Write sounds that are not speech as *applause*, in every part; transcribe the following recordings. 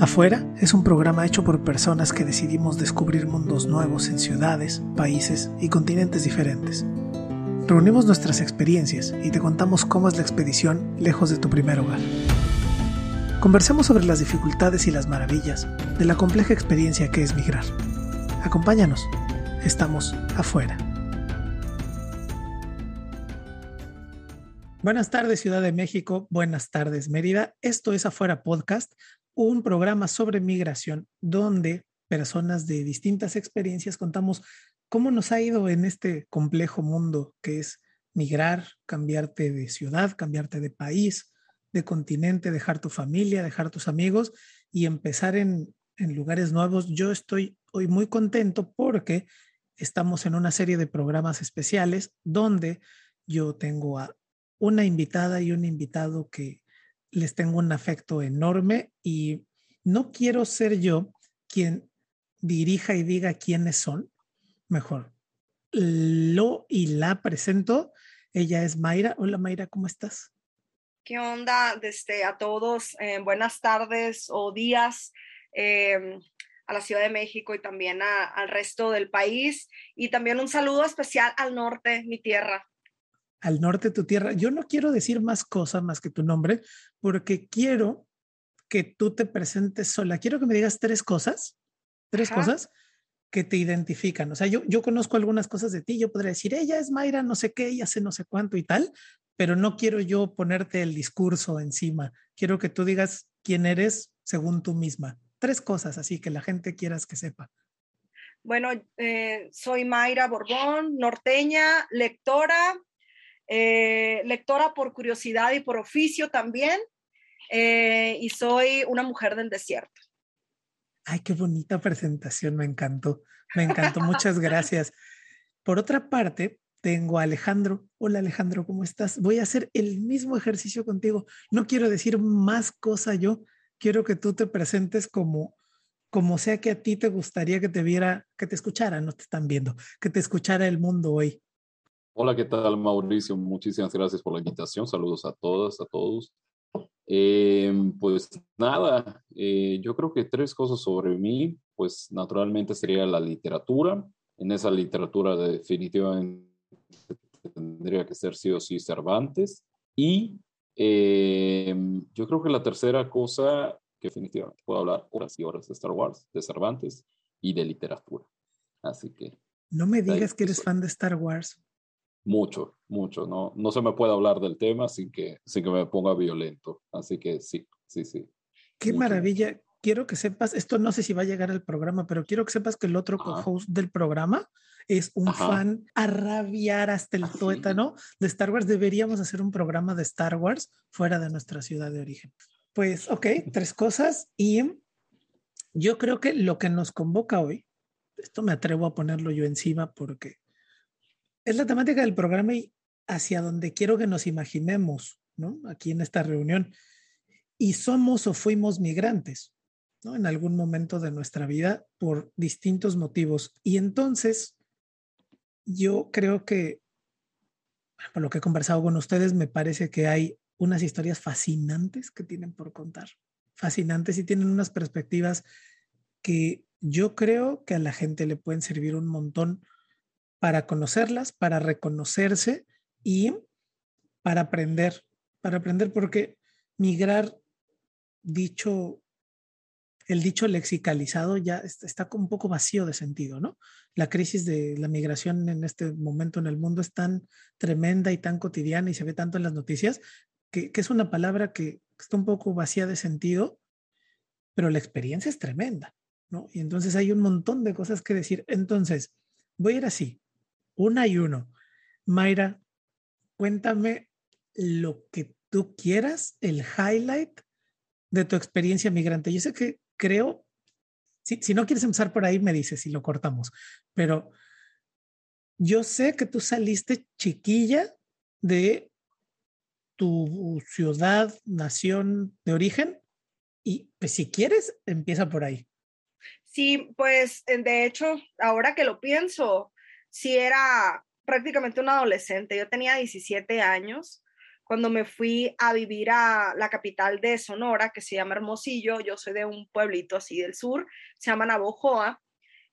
Afuera es un programa hecho por personas que decidimos descubrir mundos nuevos en ciudades, países y continentes diferentes. Reunimos nuestras experiencias y te contamos cómo es la expedición lejos de tu primer hogar. Conversemos sobre las dificultades y las maravillas de la compleja experiencia que es migrar. Acompáñanos, estamos afuera. Buenas tardes Ciudad de México, buenas tardes Mérida. Esto es Afuera Podcast, un programa sobre migración donde personas de distintas experiencias contamos cómo nos ha ido en este complejo mundo que es migrar, cambiarte de ciudad, cambiarte de país, de continente, dejar tu familia, dejar tus amigos y empezar en, en lugares nuevos. Yo estoy hoy muy contento porque estamos en una serie de programas especiales donde yo tengo a una invitada y un invitado que les tengo un afecto enorme y no quiero ser yo quien dirija y diga quiénes son. Mejor, lo y la presento. Ella es Mayra. Hola Mayra, ¿cómo estás? ¿Qué onda? Desde a todos, eh, buenas tardes o días em, a la Ciudad de México y también al resto del país. Y también un saludo especial al norte, mi tierra al norte de tu tierra. Yo no quiero decir más cosas más que tu nombre, porque quiero que tú te presentes sola. Quiero que me digas tres cosas, tres cosas que te identifican. O sea, yo, yo conozco algunas cosas de ti, yo podría decir, ella es Mayra, no sé qué, ella hace no sé cuánto y tal, pero no quiero yo ponerte el discurso encima. Quiero que tú digas quién eres según tú misma. Tres cosas así que la gente quieras que sepa. Bueno, eh, soy Mayra Borbón, norteña, lectora, eh, lectora por curiosidad y por oficio también, eh, y soy una mujer del desierto. Ay, qué bonita presentación, me encantó, me encantó, muchas gracias. Por otra parte, tengo a Alejandro. Hola Alejandro, ¿cómo estás? Voy a hacer el mismo ejercicio contigo. No quiero decir más cosa yo, quiero que tú te presentes como como sea que a ti te gustaría que te viera, que te escuchara, no te están viendo, que te escuchara el mundo hoy. Hola, ¿qué tal Mauricio? Muchísimas gracias por la invitación. Saludos a todas, a todos. Em, pues nada, eh, yo creo que tres cosas sobre mí, pues naturalmente sería la literatura. En esa literatura definitivamente tendría que ser sí o sí Cervantes. Y em, yo creo que la tercera cosa que definitivamente puedo hablar horas y horas de Star Wars, de Cervantes y de literatura. Así que... No me digas que eres fan de Star Wars mucho, mucho. No, no se me puede hablar del tema sin que, sin que me ponga violento. Así que sí, sí, sí. Qué maravilla. Quiero que sepas, esto no sé si va a llegar al programa, pero quiero que sepas que el otro co-host del programa es un fan a rabiar hasta el ¿Ah, tuétano de Star Wars. Deberíamos hacer un programa de Star Wars fuera de nuestra ciudad de origen. Pues, ok, *laughs* tres cosas. Y yo creo que lo que nos convoca hoy, esto me atrevo a ponerlo yo encima porque es la temática del programa y hacia donde quiero que nos imaginemos, ¿no? Aquí en esta reunión. Y somos o fuimos migrantes, ¿no? En algún momento de nuestra vida por distintos motivos. Y entonces, yo creo que, por lo que he conversado con ustedes, me parece que hay unas historias fascinantes que tienen por contar. Fascinantes y tienen unas perspectivas que yo creo que a la gente le pueden servir un montón para conocerlas, para reconocerse y para aprender, para aprender porque migrar, dicho, el dicho lexicalizado ya está un poco vacío de sentido, ¿no? La crisis de la migración en este momento en el mundo es tan tremenda y tan cotidiana y se ve tanto en las noticias que, que es una palabra que está un poco vacía de sentido, pero la experiencia es tremenda, ¿no? Y entonces hay un montón de cosas que decir. Entonces, voy a ir así una y uno. Mayra, cuéntame lo que tú quieras, el highlight de tu experiencia migrante. Yo sé que creo, si, si no quieres empezar por ahí, me dices si lo cortamos, pero yo sé que tú saliste chiquilla de tu ciudad, nación de origen, y pues si quieres, empieza por ahí. Sí, pues de hecho, ahora que lo pienso, sí era prácticamente un adolescente. Yo tenía 17 años cuando me fui a vivir a la capital de Sonora, que se llama Hermosillo, yo soy de un pueblito así del sur, se llama Navojoa,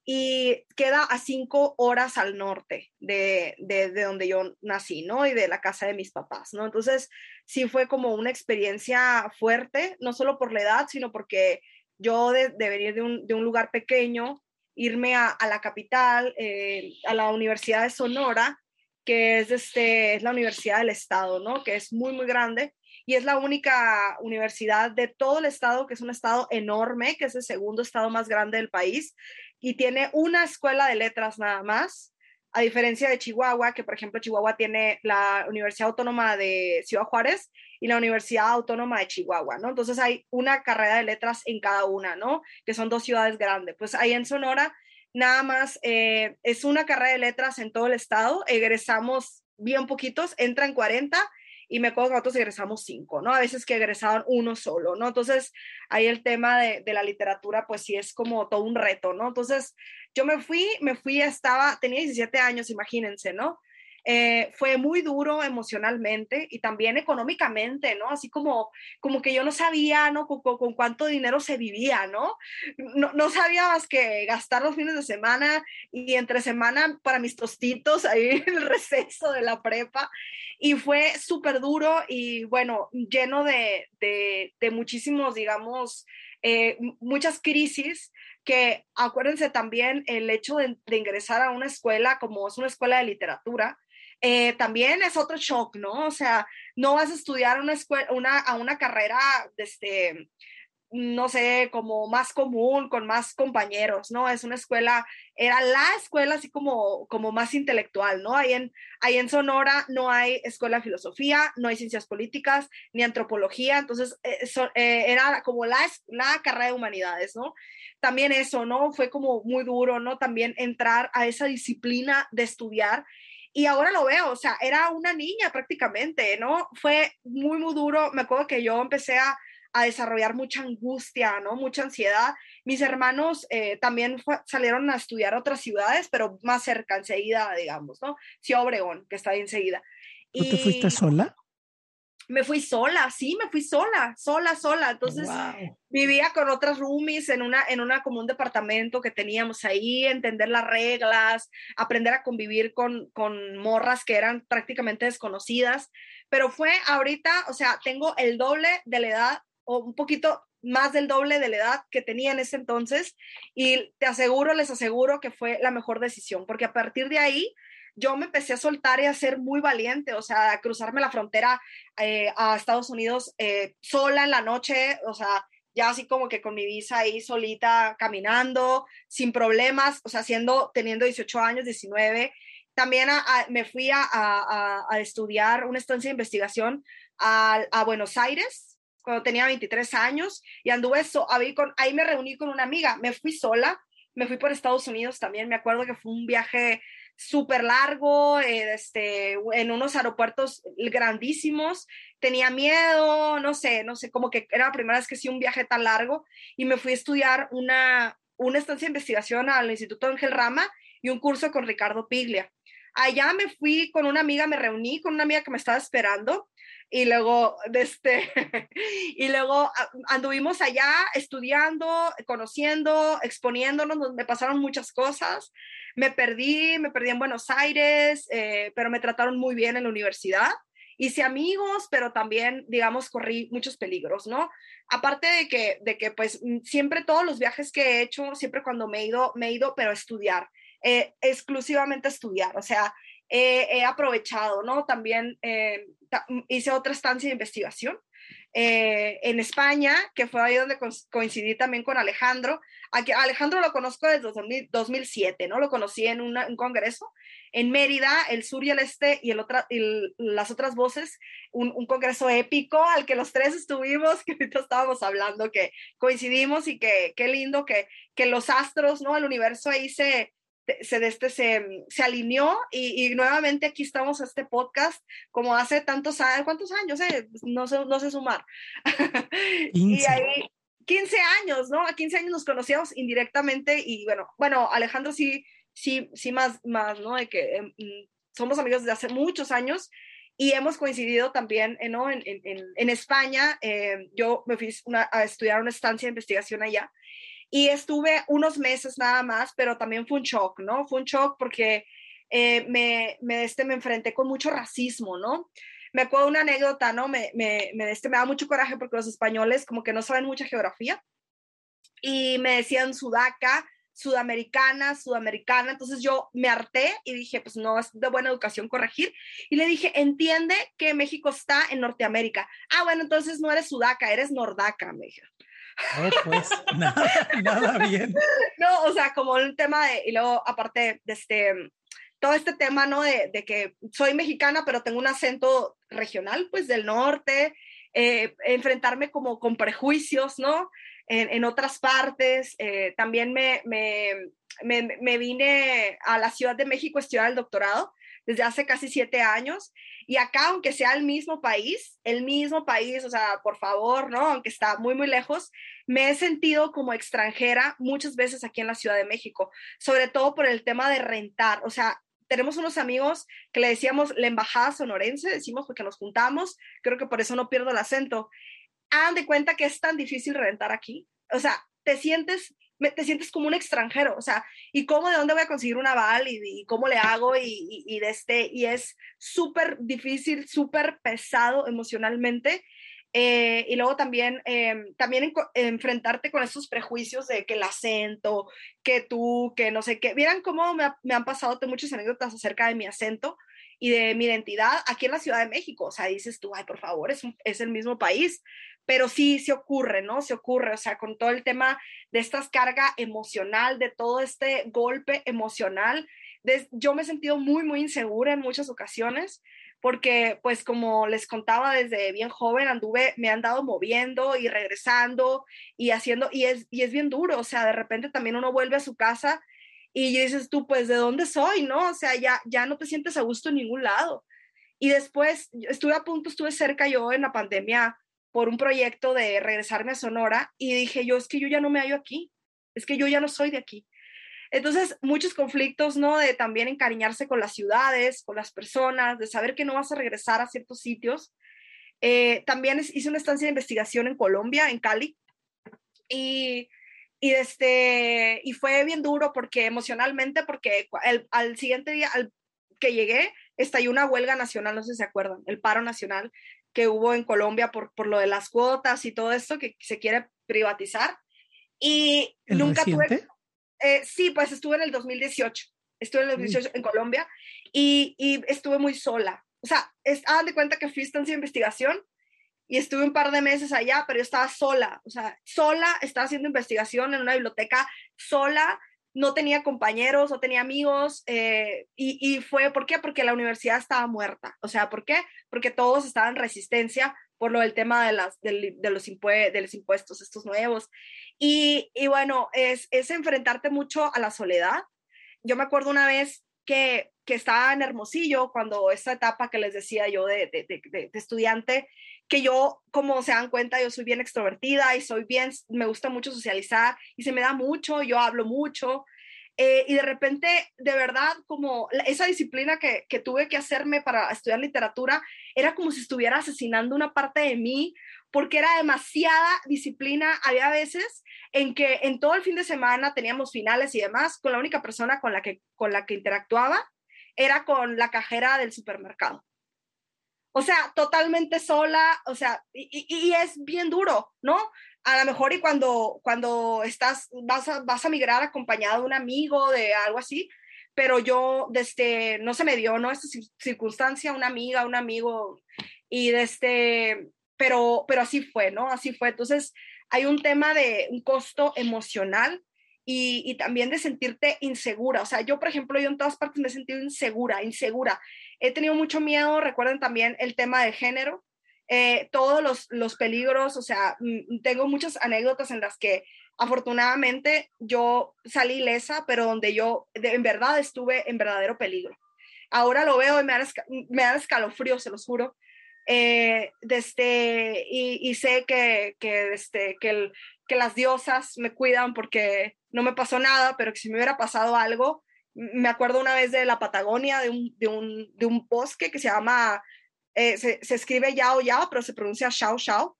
y queda a cinco horas al norte de, de, donde yo nací, ¿no? Y de la casa de mis papás, ¿no? Entonces, sí fue como una experiencia fuerte, no solo por la edad, sino porque yo de, venir de un, de un, lugar pequeño, irme a, a la capital, eh, a la Universidad de Sonora, que es, este, es la Universidad del Estado, ¿no? Que es muy, muy grande y es la única universidad de todo el estado, que es un estado enorme, que es el segundo estado más grande del país y tiene una escuela de letras nada más, a diferencia de Chihuahua, que por ejemplo Chihuahua tiene la Universidad Autónoma de Ciudad Juárez y la Universidad Autónoma de Chihuahua, ¿no? Entonces hay una carrera de letras en cada una, ¿no? Que son dos ciudades grandes. Pues ahí en Sonora nada más eh, es una carrera de letras en todo el estado, egresamos bien poquitos, entran 40 y me acuerdo que nosotros egresamos cinco, ¿no? A veces que egresaban uno solo, ¿no? Entonces, ahí el tema de, de, la literatura, pues sí es como todo un reto, ¿no? Entonces, yo me fui, me fui, estaba, tenía 17 años, imagínense, ¿no? Eh, fue muy duro emocionalmente y también económicamente, ¿no? Así como, como que yo no sabía, ¿no? Con, con, cuánto dinero se vivía, ¿no? ¿no? sabía más que gastar los fines de semana y entre semana para mis tostitos ahí en *laughs* el receso de la prepa. Y fue súper duro y bueno, lleno de, de, muchísimos, digamos, eh, muchas crisis que acuérdense también el hecho de, ingresar a una escuela como es una escuela de literatura, eh, también es otro shock, ¿no? O sea, no vas a estudiar una escuela, una, a una carrera, este, no sé, como más común, con más compañeros, ¿no? Es una escuela, era la escuela así como, como más intelectual, ¿no? Ahí en, ahí en Sonora no hay escuela de filosofía, no hay ciencias políticas, ni antropología, entonces eh, eh, era como la, la carrera de humanidades, ¿no? También eso, ¿no? Fue como muy duro, ¿no? También entrar a esa disciplina de estudiar y ahora lo veo, o sea, era una niña prácticamente, ¿no? Fue muy, muy duro. Me acuerdo que yo empecé a, a desarrollar mucha angustia, ¿no? Mucha ansiedad. Mis hermanos eh, también salieron a estudiar a otras ciudades, pero más cerca, enseguida, digamos, ¿no? Ciudad Obregón, que está ahí enseguida. ¿Tú te fuiste sola? Me fui sola, sí, me fui sola, sola, sola. Entonces vivía con otras roomies en una, en una como un departamento que teníamos ahí, entender las reglas, aprender a convivir con, con morras que eran prácticamente desconocidas. Pero fue ahorita, o sea, tengo el doble de la edad o un poquito más del doble de la edad que tenía en ese entonces y te aseguro, les aseguro que fue la mejor decisión, porque a partir de ahí yo me empecé a soltar y a ser muy valiente, o sea, a cruzarme la frontera eh, a Estados Unidos eh, sola en la noche, o sea, ya así como que con mi visa ahí solita, caminando, sin problemas, o sea, siendo, teniendo 18 años, 19. También me fui a, estudiar una estancia de investigación a, Buenos Aires, cuando tenía 23 años y anduve eso, ahí, con, ahí me reuní con una amiga, me fui sola, me fui por Estados Unidos también, me acuerdo que fue un viaje súper largo, eh, este, en unos aeropuertos grandísimos. Tenía miedo, no sé, no sé, como que era la primera vez que hice un viaje tan largo y me fui a estudiar una, una estancia de investigación al Instituto Ángel Rama y un curso con Ricardo Piglia. Allá me fui con una amiga, me reuní con una amiga que me estaba esperando y luego, *laughs* este, y luego anduvimos allá estudiando, conociendo, exponiéndonos, me pasaron muchas cosas me perdí, me perdí en Buenos Aires, eh, pero me trataron muy bien en la universidad. Hice amigos, pero también, digamos, corrí muchos peligros, ¿no? Aparte de que, de que pues, mm, siempre todos los viajes que he hecho, siempre cuando me he ido, me he ido, pero a estudiar, eh, exclusivamente a estudiar, o sea, he aprovechado, ¿no? También eh, hice otra estancia de investigación eh, en España, que fue ahí donde coincidí también con Alejandro. Aquí, Alejandro lo conozco desde 2007, ¿no? Lo conocí en un congreso en Mérida, el sur y el este y, el otra, las otras voces, un, un, congreso épico al que los tres estuvimos, *laughs* que ahorita estábamos hablando, que coincidimos y que qué lindo que, que los astros, ¿no? El universo ahí se, se, este, se, se alineó y, nuevamente aquí estamos a este podcast como hace tantos años, ¿cuántos años? Eh? No, sé, no sé sumar. 15. *laughs* y ahí, 15 años, ¿no? A 15 años nos conocíamos indirectamente y bueno, bueno, Alejandro sí, sí, sí más, más, ¿no? De que em, mm, somos amigos desde hace muchos años y hemos coincidido también eh, ¿no? en, en, en España. Eh, yo me fui a estudiar una estancia de investigación allá y estuve unos meses nada más, pero también fue un shock, ¿no? Fue un shock porque eh, me, me, este, me enfrenté con mucho racismo, ¿no? Me acuerdo una anécdota, ¿no? Me, me, este, me da mucho coraje porque los españoles como que no saben mucha geografía y me decían sudaca, sudamericana, sudamericana. Entonces yo me harté y dije, pues no es de buena educación corregir. Y le dije, entiende que México está en Norteamérica. Ah, bueno, entonces no eres sudaca, eres nordaca, me dijeron. Oh, pues *laughs* nada, nada bien. No, o sea, como un tema de, y luego aparte de este, todo este tema, ¿no? De, de que soy mexicana, pero tengo un acento regional, pues del norte, eh, enfrentarme como con prejuicios, ¿no? en, otras partes. Eh, también me, me, me, vine a la Ciudad de México a estudiar el doctorado desde hace casi siete años. Y acá, aunque sea el mismo país, el mismo país, o sea, por favor, ¿no? Aunque está muy, muy lejos, me he sentido como extranjera muchas veces aquí en la Ciudad de México, sobre todo por el tema de rentar. O sea, tenemos unos amigos que le decíamos la embajada sonorense, decimos porque nos juntamos, creo que por eso no pierdo el acento hagan de cuenta que es tan difícil rentar aquí. O sea, te sientes, te sientes como un extranjero. O sea, ¿y cómo, de dónde voy a conseguir un aval? ¿Y, cómo le hago? Y, y, de este, y es súper difícil, súper pesado emocionalmente. Eh, y luego también, em, también enfrentarte con esos prejuicios de que el acento, que tú, que no sé qué. Vieran cómo me, me han pasado muchas anécdotas acerca de mi acento y de mi identidad aquí en la Ciudad de México. O sea, dices tú, ay, por favor, es, es el mismo país, pero sí se ocurre, ¿no? Se ocurre, o sea, con todo el tema de esta carga emocional, de todo este golpe emocional, yo me he sentido muy, muy insegura en muchas ocasiones, porque pues como les contaba desde bien joven, anduve, me han dado moviendo y regresando y haciendo, y es, y es bien duro, o sea, de repente también uno vuelve a su casa y dices tú, pues, ¿de dónde soy? ¿No? O sea, ya, ya no te sientes a gusto en ningún lado. Y después estuve a punto, estuve cerca yo en la pandemia por un proyecto de regresarme a Sonora y dije yo, es que yo ya no me hallo aquí, es que yo ya no soy de aquí. Entonces, muchos conflictos, ¿no? De también encariñarse con las ciudades, con las personas, de saber que no vas a regresar a ciertos sitios. Eh, también hice una estancia de investigación en Colombia, en Cali, y, y, este, y fue bien duro porque emocionalmente, porque al siguiente día al que llegué, estalló una huelga nacional, no sé si se acuerdan, el paro nacional, que hubo en Colombia por, por lo de las cuotas y todo esto que se quiere privatizar. Y nunca tuve... Eh, sí, pues estuve en el 2018. Estuve en el 2018 en Colombia y, y, estuve muy sola. O sea, hagan de cuenta que fui estancia de investigación y estuve un par de meses allá, pero yo estaba sola. O sea, sola, estaba haciendo investigación en una biblioteca sola no tenía compañeros, no tenía amigos, eh, y, fue, ¿por qué? Porque la universidad estaba muerta. O sea, ¿por qué? Porque todos estaban en resistencia por lo del tema de, las, de, los, de los impuestos, estos nuevos. Y, bueno, es, es enfrentarte mucho a la soledad. Yo me acuerdo una vez que, que estaba en Hermosillo, cuando esta etapa que les decía yo de, de, de, estudiante, que yo, como se dan cuenta, yo soy bien extrovertida y soy bien, me gusta mucho socializar y se me da mucho, yo hablo mucho. Eh, y de repente, de verdad, como esa disciplina que, que, tuve que hacerme para estudiar literatura, era como si estuviera asesinando una parte de mí, porque era demasiada disciplina. Había veces en que en todo el fin de semana teníamos finales y demás, con la única persona con la que, con la que interactuaba era con la cajera del supermercado. O sea, totalmente sola, o sea, y, es bien duro, ¿no? A lo mejor y cuando, cuando estás, vas a, vas a migrar acompañado de un amigo, de algo así, pero yo, desde, no se me dio, ¿no? Esta circunstancia, una amiga, un amigo, y desde, pero, pero así fue, ¿no? Así fue. Entonces, hay un tema de un costo emocional y, y, también de sentirte insegura. O sea, yo, por ejemplo, yo en todas partes me he sentido insegura, insegura. He tenido mucho miedo, recuerden también el tema de género, eh, todos los, los, peligros, o sea, mm, tengo muchas anécdotas en las que afortunadamente yo salí ilesa, pero donde yo en verdad estuve en verdadero peligro. Ahora lo veo y me dan, me dan escalofrío, se los juro. Eh, desde, y, y, sé que, que, desde, que, el, que las diosas me cuidan porque no me pasó nada, pero que si me hubiera pasado algo, me acuerdo una vez de la Patagonia, de un, de un, de un bosque que se llama eh, se, se, escribe Yao Yao, pero se pronuncia Shao Shao.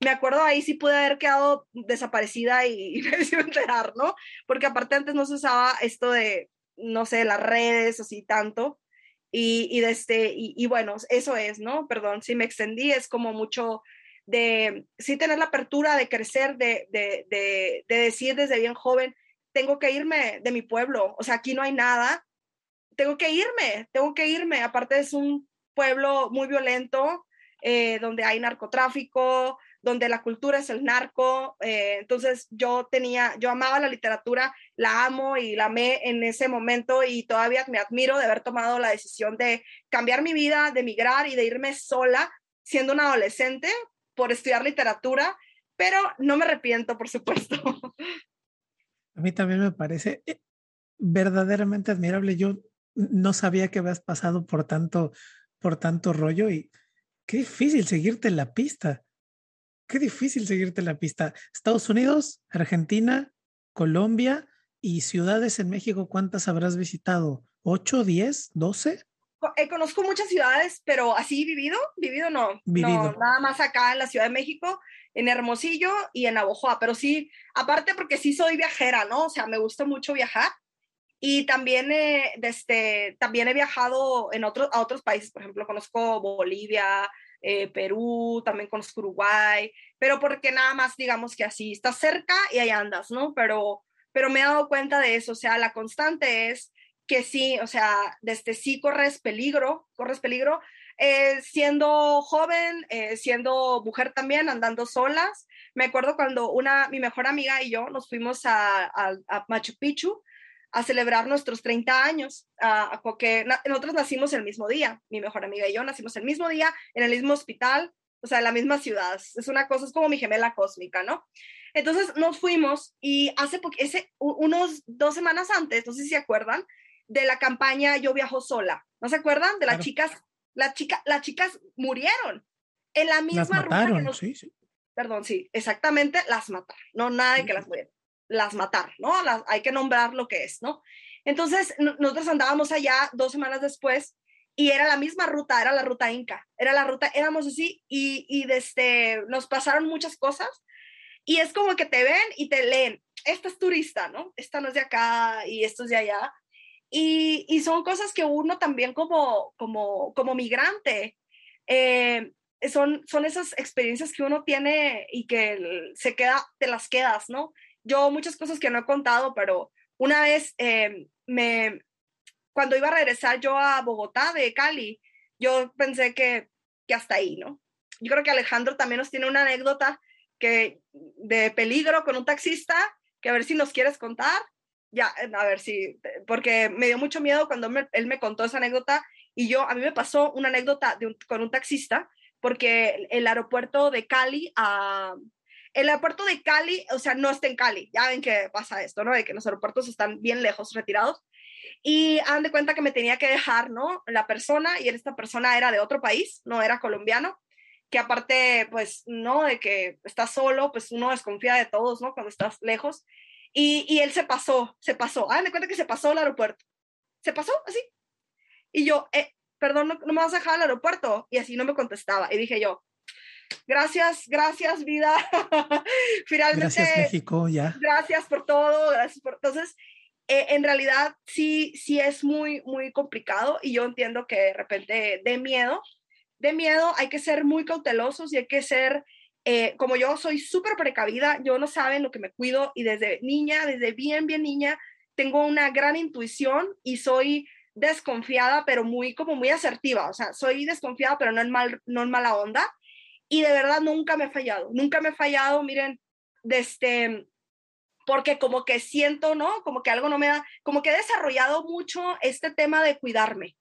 Me acuerdo ahí sí pude haber quedado desaparecida y, *laughs* me decidió enterar, ¿no? Porque aparte antes no se usaba esto de, no sé, las redes así tanto. Y, y, este, y, bueno, eso es, ¿no? Perdón, si me extendí, es como mucho de sí tener la apertura de crecer, de, de, de, decir desde bien joven, tengo que irme de mi pueblo, o sea, aquí no hay nada, tengo que irme, tengo que irme, aparte es un pueblo muy violento, eh, donde hay narcotráfico, donde la cultura es el narco, eh, entonces yo tenía, yo amaba la literatura, la amo y la amé en ese momento y todavía me admiro de haber tomado la decisión de cambiar mi vida, de emigrar y de irme sola siendo una adolescente por estudiar literatura, pero no me arrepiento, por supuesto. *laughs* A mí también me parece eh, verdaderamente admirable. Yo no sabía que habías pasado por tanto, por tanto rollo y qué difícil seguirte la pista. Qué difícil seguirte la pista. Estados Unidos, Argentina, Colombia y ciudades en México, ¿cuántas habrás visitado? ¿Ocho, diez, doce? eh, conozco muchas ciudades, pero así vivido, vivido no. Vivido. No, nada más acá en la Ciudad de México, en Hermosillo y en Abojoa, pero sí, aparte porque sí soy viajera, ¿no? O sea, me gusta mucho viajar. Y también, eh, desde, también he viajado en otros a otros países, por ejemplo, conozco Bolivia, eh, Perú, también conozco Uruguay, pero porque nada más digamos que así, estás cerca y ahí andas, ¿no? Pero, pero me he dado cuenta de eso, o sea, la constante es que sí, o sea, desde sí corres peligro, corres peligro, eh, siendo joven, eh, siendo mujer también, andando solas. Me acuerdo cuando una, mi mejor amiga y yo nos fuimos a, a, a Machu Picchu a celebrar nuestros 30 años, a, porque nosotros nacimos el mismo día, mi mejor amiga y yo nacimos el mismo día, en el mismo hospital, o sea, en la misma ciudad. Es una cosa, es como mi gemela cósmica, ¿no? Entonces nos fuimos y hace ese, unos dos semanas antes, no sé si se acuerdan, de la campaña Yo viajo sola. ¿No se acuerdan? De las claro. chicas, las chicas, las chicas murieron en la misma las mataron, ruta nos, sí, sí. Perdón, sí, exactamente, las mataron. No nada de que las murieron. Las mataron, ¿no? Las, hay que nombrar lo que es, ¿no? Entonces, nosotros andábamos allá dos semanas después y era la misma ruta, era la ruta Inca, era la ruta, éramos así y, y desde, nos pasaron muchas cosas y es como que te ven y te leen, esta es turista, ¿no? Esta no es de acá y esto es de allá. Y, son cosas que uno también como, como, como migrante, eh, son, son esas experiencias que uno tiene y que se queda, te las quedas, ¿no? Yo muchas cosas que no he contado, pero una vez eh, me, cuando iba a regresar yo a Bogotá de Cali, yo pensé que, que hasta ahí, ¿no? Yo creo que Alejandro también nos tiene una anécdota que de peligro con un taxista, que a ver si nos quieres contar ya, a ver si, porque me dio mucho miedo cuando él me contó esa anécdota y yo, a mí me pasó una anécdota de un, con un taxista, porque el aeropuerto de Cali a... El aeropuerto de Cali, o sea, no está en Cali, ya ven que pasa esto, ¿no? De que los aeropuertos están bien lejos, retirados. Y han de cuenta que me tenía que dejar, ¿no? La persona, y esta persona era de otro país, no era colombiano, que aparte, pues, ¿no? De que estás solo, pues uno desconfía de todos, ¿no? Cuando estás lejos. Y, y él se pasó, se pasó. Ah, me cuenta que se pasó al aeropuerto. Se pasó así. Y yo, eh, perdón, no, no, me vas a dejar al aeropuerto. Y así no me contestaba. Y dije yo, gracias, gracias, vida. *laughs* Finalmente. Gracias, México, ya. Gracias por todo. Gracias por. Entonces, eh, en realidad, sí, sí es muy, muy complicado. Y yo entiendo que de repente de miedo. De miedo hay que ser muy cautelosos y hay que ser eh, como yo soy súper precavida, yo no saben lo que me cuido y desde niña, desde bien, bien niña, tengo una gran intuición y soy desconfiada, pero muy, como muy asertiva, o sea, soy desconfiada, pero no en, mal, no en mala onda. Y de verdad nunca me he fallado, nunca me he fallado, miren, desde, este, porque como que siento, ¿no? Como que algo no me da, como que he desarrollado mucho este tema de cuidarme,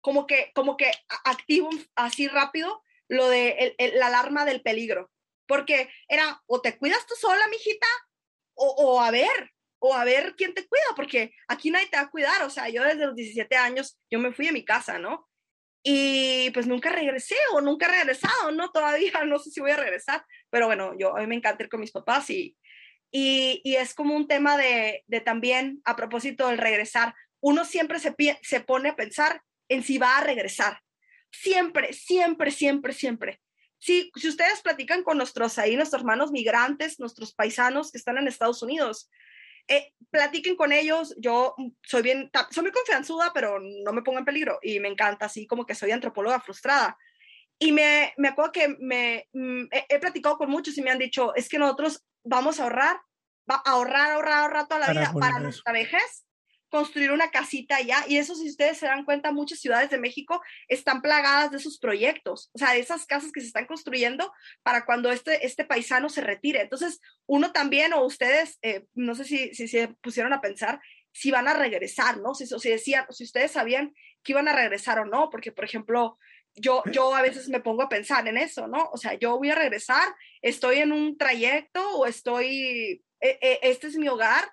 como que, como que activo así rápido lo de el, el, la alarma del peligro porque era o te cuidas tú sola, mijita, o, o a ver, o a ver quién te cuida, porque aquí nadie te va a cuidar, o sea, yo desde los 17 años, yo me fui de mi casa, ¿no? Y pues nunca regresé o nunca he regresado, ¿no? Todavía *laughs* no sé si voy a regresar, pero bueno, yo a mí me encanta ir con mis papás y, y, es como un tema de, de, también, a propósito del regresar, uno siempre se, se pone a pensar en si va a regresar. Siempre, siempre, siempre, siempre. Si, si ustedes platican con nuestros ahí, nuestros hermanos migrantes, nuestros paisanos que están en Estados Unidos, eh, platiquen con ellos. Yo soy bien, soy muy confianzuda, pero no me pongo en peligro y me encanta, así como que soy antropóloga frustrada. Y me, me acuerdo que me, mm, he, platicado con muchos y me han dicho, es que nosotros vamos a ahorrar, va a ahorrar, ahorrar, ahorrar toda la vida para nuestra vejez construir una casita allá. Y eso, si ustedes se dan cuenta, muchas ciudades de México están plagadas de esos proyectos, o sea, de esas casas que se están construyendo para cuando este, este paisano se retire. Entonces, uno también, o ustedes, eh, no sé si, si se pusieron a pensar si van a regresar, ¿no? Si, si decían, si ustedes sabían que iban a regresar o no, porque, por ejemplo, yo, yo a veces me pongo a pensar en eso, ¿no? O sea, yo voy a regresar, estoy en un trayecto o estoy, eh, eh, este es mi hogar,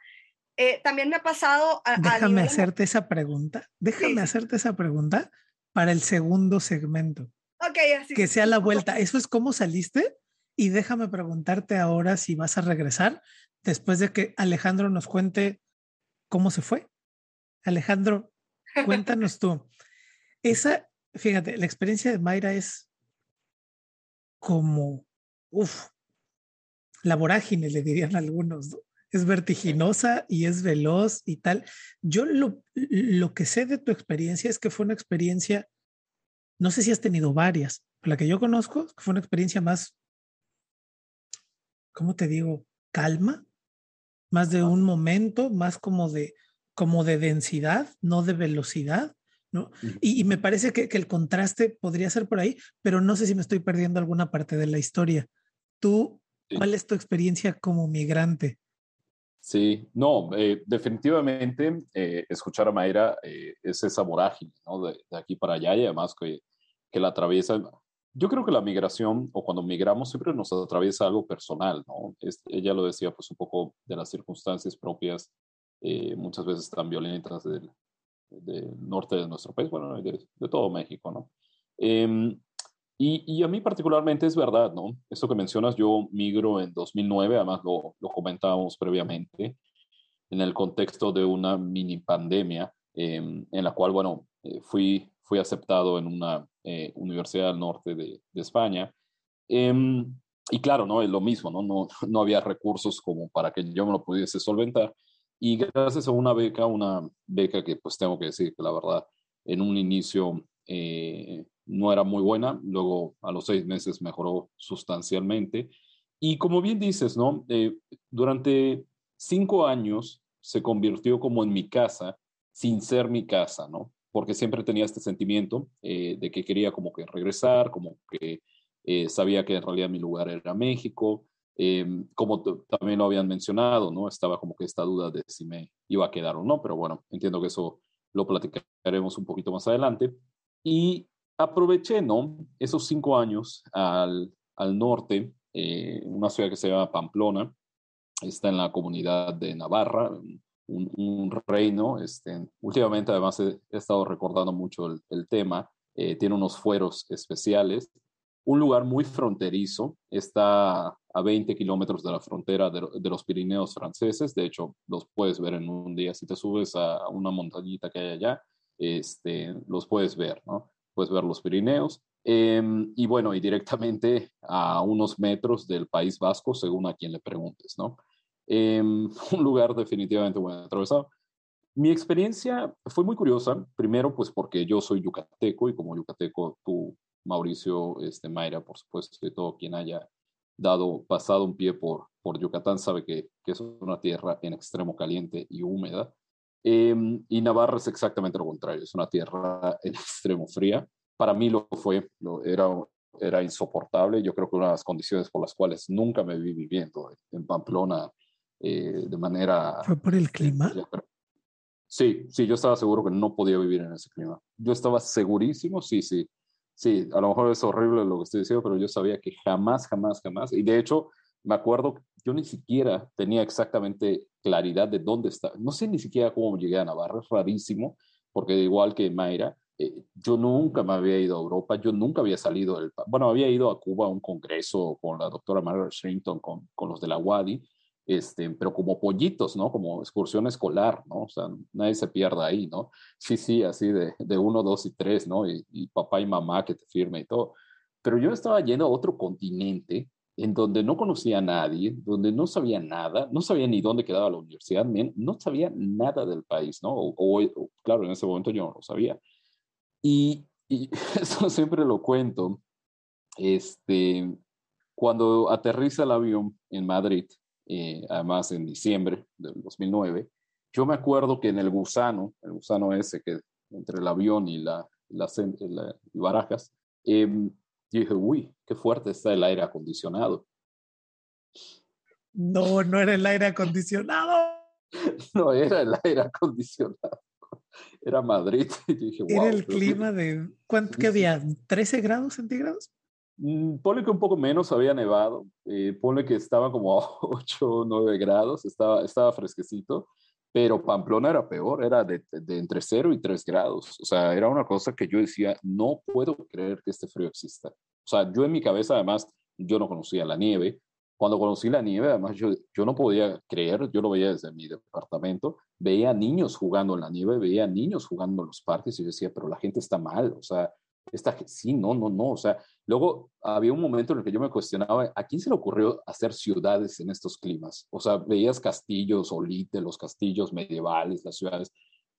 eh, también me ha pasado... Déjame hacerte esa pregunta. Déjame hacerte esa pregunta para el segundo segmento. Ok, así. Que sea la vuelta. Eso es cómo saliste. Y déjame preguntarte ahora si vas a regresar después de que Alejandro nos cuente cómo se fue. Alejandro, cuéntanos tú. *laughs* Esa, fíjate, la experiencia de Mayra es como, uff, la vorágine, le dirían algunos. ¿no? Es vertiginosa y es veloz y tal. Yo lo, lo que sé de tu experiencia es que fue una experiencia, no sé si has tenido varias, la que yo conozco fue una experiencia más, ¿cómo te digo? Calma, más de un momento, más como de, como de densidad, no de velocidad. ¿no? Y, me parece que, que, el contraste podría ser por ahí, pero no sé si me estoy perdiendo alguna parte de la historia. ¿Tú, cuál es tu experiencia como migrante? Sí, no, eh, definitivamente eh, escuchar a Mayra eh, es esa vorágine, ¿no? De, aquí para allá y además que, que, la atraviesa. Yo creo que la migración o cuando migramos siempre nos atraviesa algo personal, ¿no? ella lo decía pues un poco de las circunstancias propias, muchas veces tan violentas del, norte de nuestro país, bueno, de, de todo México, ¿no? Em, y, a mí particularmente es verdad, ¿no? Eso que mencionas, yo migro en 2009, además lo, lo comentábamos previamente, en el contexto de una mini pandemia, em, en la cual, bueno, eh, fui, fui aceptado en una eh, universidad al norte de, de España. Em, y claro, ¿no? Es lo mismo, ¿no? ¿no? *laughs* No había recursos como para que yo me lo pudiese solventar. Y gracias a una beca, una beca que pues tengo que decir que la verdad, en un inicio eh, no era muy buena, luego a los seis meses mejoró sustancialmente. Y como bien dices, ¿no? Eh, durante cinco años se convirtió como en mi casa sin ser mi casa, ¿no? Porque siempre tenía este sentimiento eh, de que quería como que regresar, como que sabía que en realidad mi lugar era México, como también lo habían mencionado, ¿no? Estaba como que esta duda de si me iba a quedar o no, pero bueno, entiendo que eso lo platicaremos un poquito más adelante. Y aproveché, ¿no? Esos cinco años al, al norte, eh, una ciudad que se llama Pamplona, está en la comunidad de Navarra, un, un reino. Este, últimamente, además, he, estado recordando mucho el, el tema. Eh, tiene unos fueros especiales. Un lugar muy fronterizo, está a 20 kilómetros de la frontera de, de, los Pirineos franceses. De hecho, los puedes ver en un día. Si te subes a una montañita que hay allá, este, los puedes ver, ¿no? puedes ver los Pirineos. Em, y bueno, y directamente a unos metros del País Vasco, según a quien le preguntes, ¿no? Em, *laughs* un lugar definitivamente bueno atravesado. Mi experiencia fue muy curiosa, primero pues porque yo soy yucateco y como yucateco tú, Mauricio, este, Mayra, por supuesto, y todo quien haya dado, pasado un pie por, por Yucatán sabe que es una tierra en extremo caliente y húmeda. Em, y Navarra es exactamente lo contrario, es una tierra en extremo fría. Para mí lo fue, lo, era, era insoportable. Yo creo que una de las condiciones por las cuales nunca me vi viviendo en Pamplona eh, de manera... ¿Fue por el clima? Sí, sí, yo estaba seguro que no podía vivir en ese clima. Yo estaba segurísimo, sí, sí. Sí, a lo mejor es horrible lo que estoy diciendo, pero yo sabía que jamás, jamás, jamás. Y de hecho, me acuerdo, yo ni siquiera tenía exactamente claridad de dónde está. No sé ni siquiera cómo llegué a Navarra, es rarísimo, porque igual que Mayra, eh, yo nunca me había ido a Europa, yo nunca había salido del... Bueno, había ido a Cuba a un congreso con la doctora Margaret Shrimpton, con, con los de la WADI, este, pero como pollitos, ¿no? Como excursión escolar, ¿no? O sea, nadie se pierda ahí, ¿no? Sí, sí, así de, de uno, dos y tres, ¿no? Y papá y mamá que te firme y todo. Pero yo estaba yendo a otro continente en donde no conocía a nadie, donde no sabía nada, no sabía ni dónde quedaba la universidad, no sabía nada del país, ¿no? O, claro, en ese momento yo no lo sabía. Y, y *laughs* eso siempre lo cuento, este, cuando aterriza el avión en Madrid, eh, además en diciembre del 2009, yo me acuerdo que en el gusano, el gusano ese que entre el avión y la, la, y Barajas, eh, dije, uy, qué fuerte está el aire acondicionado. No, no era el aire acondicionado. *laughs* no era el aire acondicionado. Era Madrid. *laughs* era el clima de, ¿cuánto que había? ¿13 grados centígrados? Mm, ponle que un poco menos había nevado, eh, ponle que estaba como a 8 o 9 grados, estaba, estaba fresquecito, pero Pamplona era peor, era de, entre 0 y 3 grados. O sea, era una cosa que yo decía, no puedo creer que este frío exista. O sea, yo en mi cabeza, además, yo no conocía la nieve. Cuando conocí la nieve, además, yo, yo no podía creer, yo lo veía desde mi departamento, veía niños jugando en la nieve, veía niños jugando en los parques y yo decía, pero la gente está mal, o sea, esta, sí, no, no, no. O sea, luego había un momento en el que yo me cuestionaba, ¿a quién se le ocurrió hacer ciudades en estos climas? O sea, veías castillos, Olite, los castillos medievales, las ciudades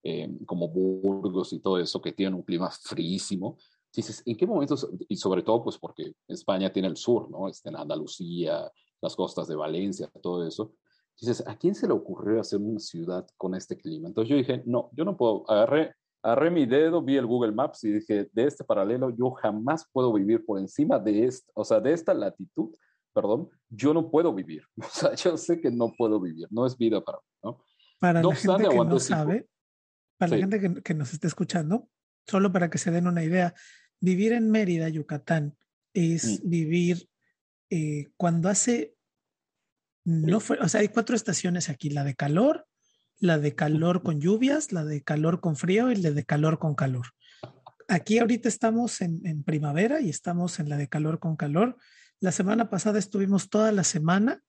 eh, como Burgos y todo eso que tienen un clima fríísimo. Dices, ¿en qué momentos? Y sobre todo, pues porque España tiene el sur, ¿no? Este, en Andalucía, las costas de Valencia, todo eso. Dices, ¿a quién se le ocurrió hacer una ciudad con este clima? Entonces yo dije, no, yo no puedo. Agarré agarré mi dedo, vi el Google Maps y dije, de este paralelo yo jamás puedo vivir por encima de esta, o sea, de esta latitud, perdón, yo no puedo vivir. *laughs* O sea, yo sé que no puedo vivir, no es vida para mí, ¿no? Para la gente que no sabe, para la gente que, que, nos esté escuchando, solo para que se den una idea, vivir en Mérida, Yucatán, es mm. vivir eh, cuando hace, no fue, o sea, hay cuatro estaciones aquí, la de calor, la de calor con lluvias, la de calor con frío y la de calor con calor. Aquí ahorita estamos en, primavera y estamos en la de calor con calor. La semana pasada estuvimos toda la semana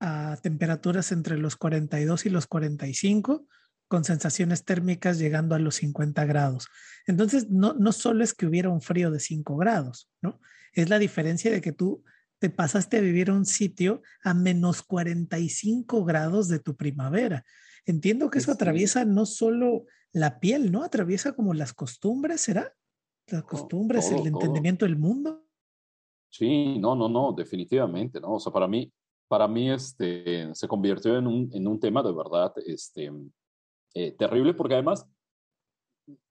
a temperaturas entre los 42 y los 45, con sensaciones térmicas llegando a los 50 grados. Entonces, no, no solo es que hubiera un frío de 5 grados, ¿no? Es la diferencia de que tú te pasaste a vivir un sitio a menos 45 grados de tu primavera. Entiendo que eso atraviesa no solo la piel, ¿no? Atraviesa como las costumbres, ¿será? Las costumbres, el entendimiento del mundo. Sí, no, no, no, definitivamente, ¿no? O sea, para mí, para mí este, se convirtió en un, en un tema de verdad este, eh, terrible porque además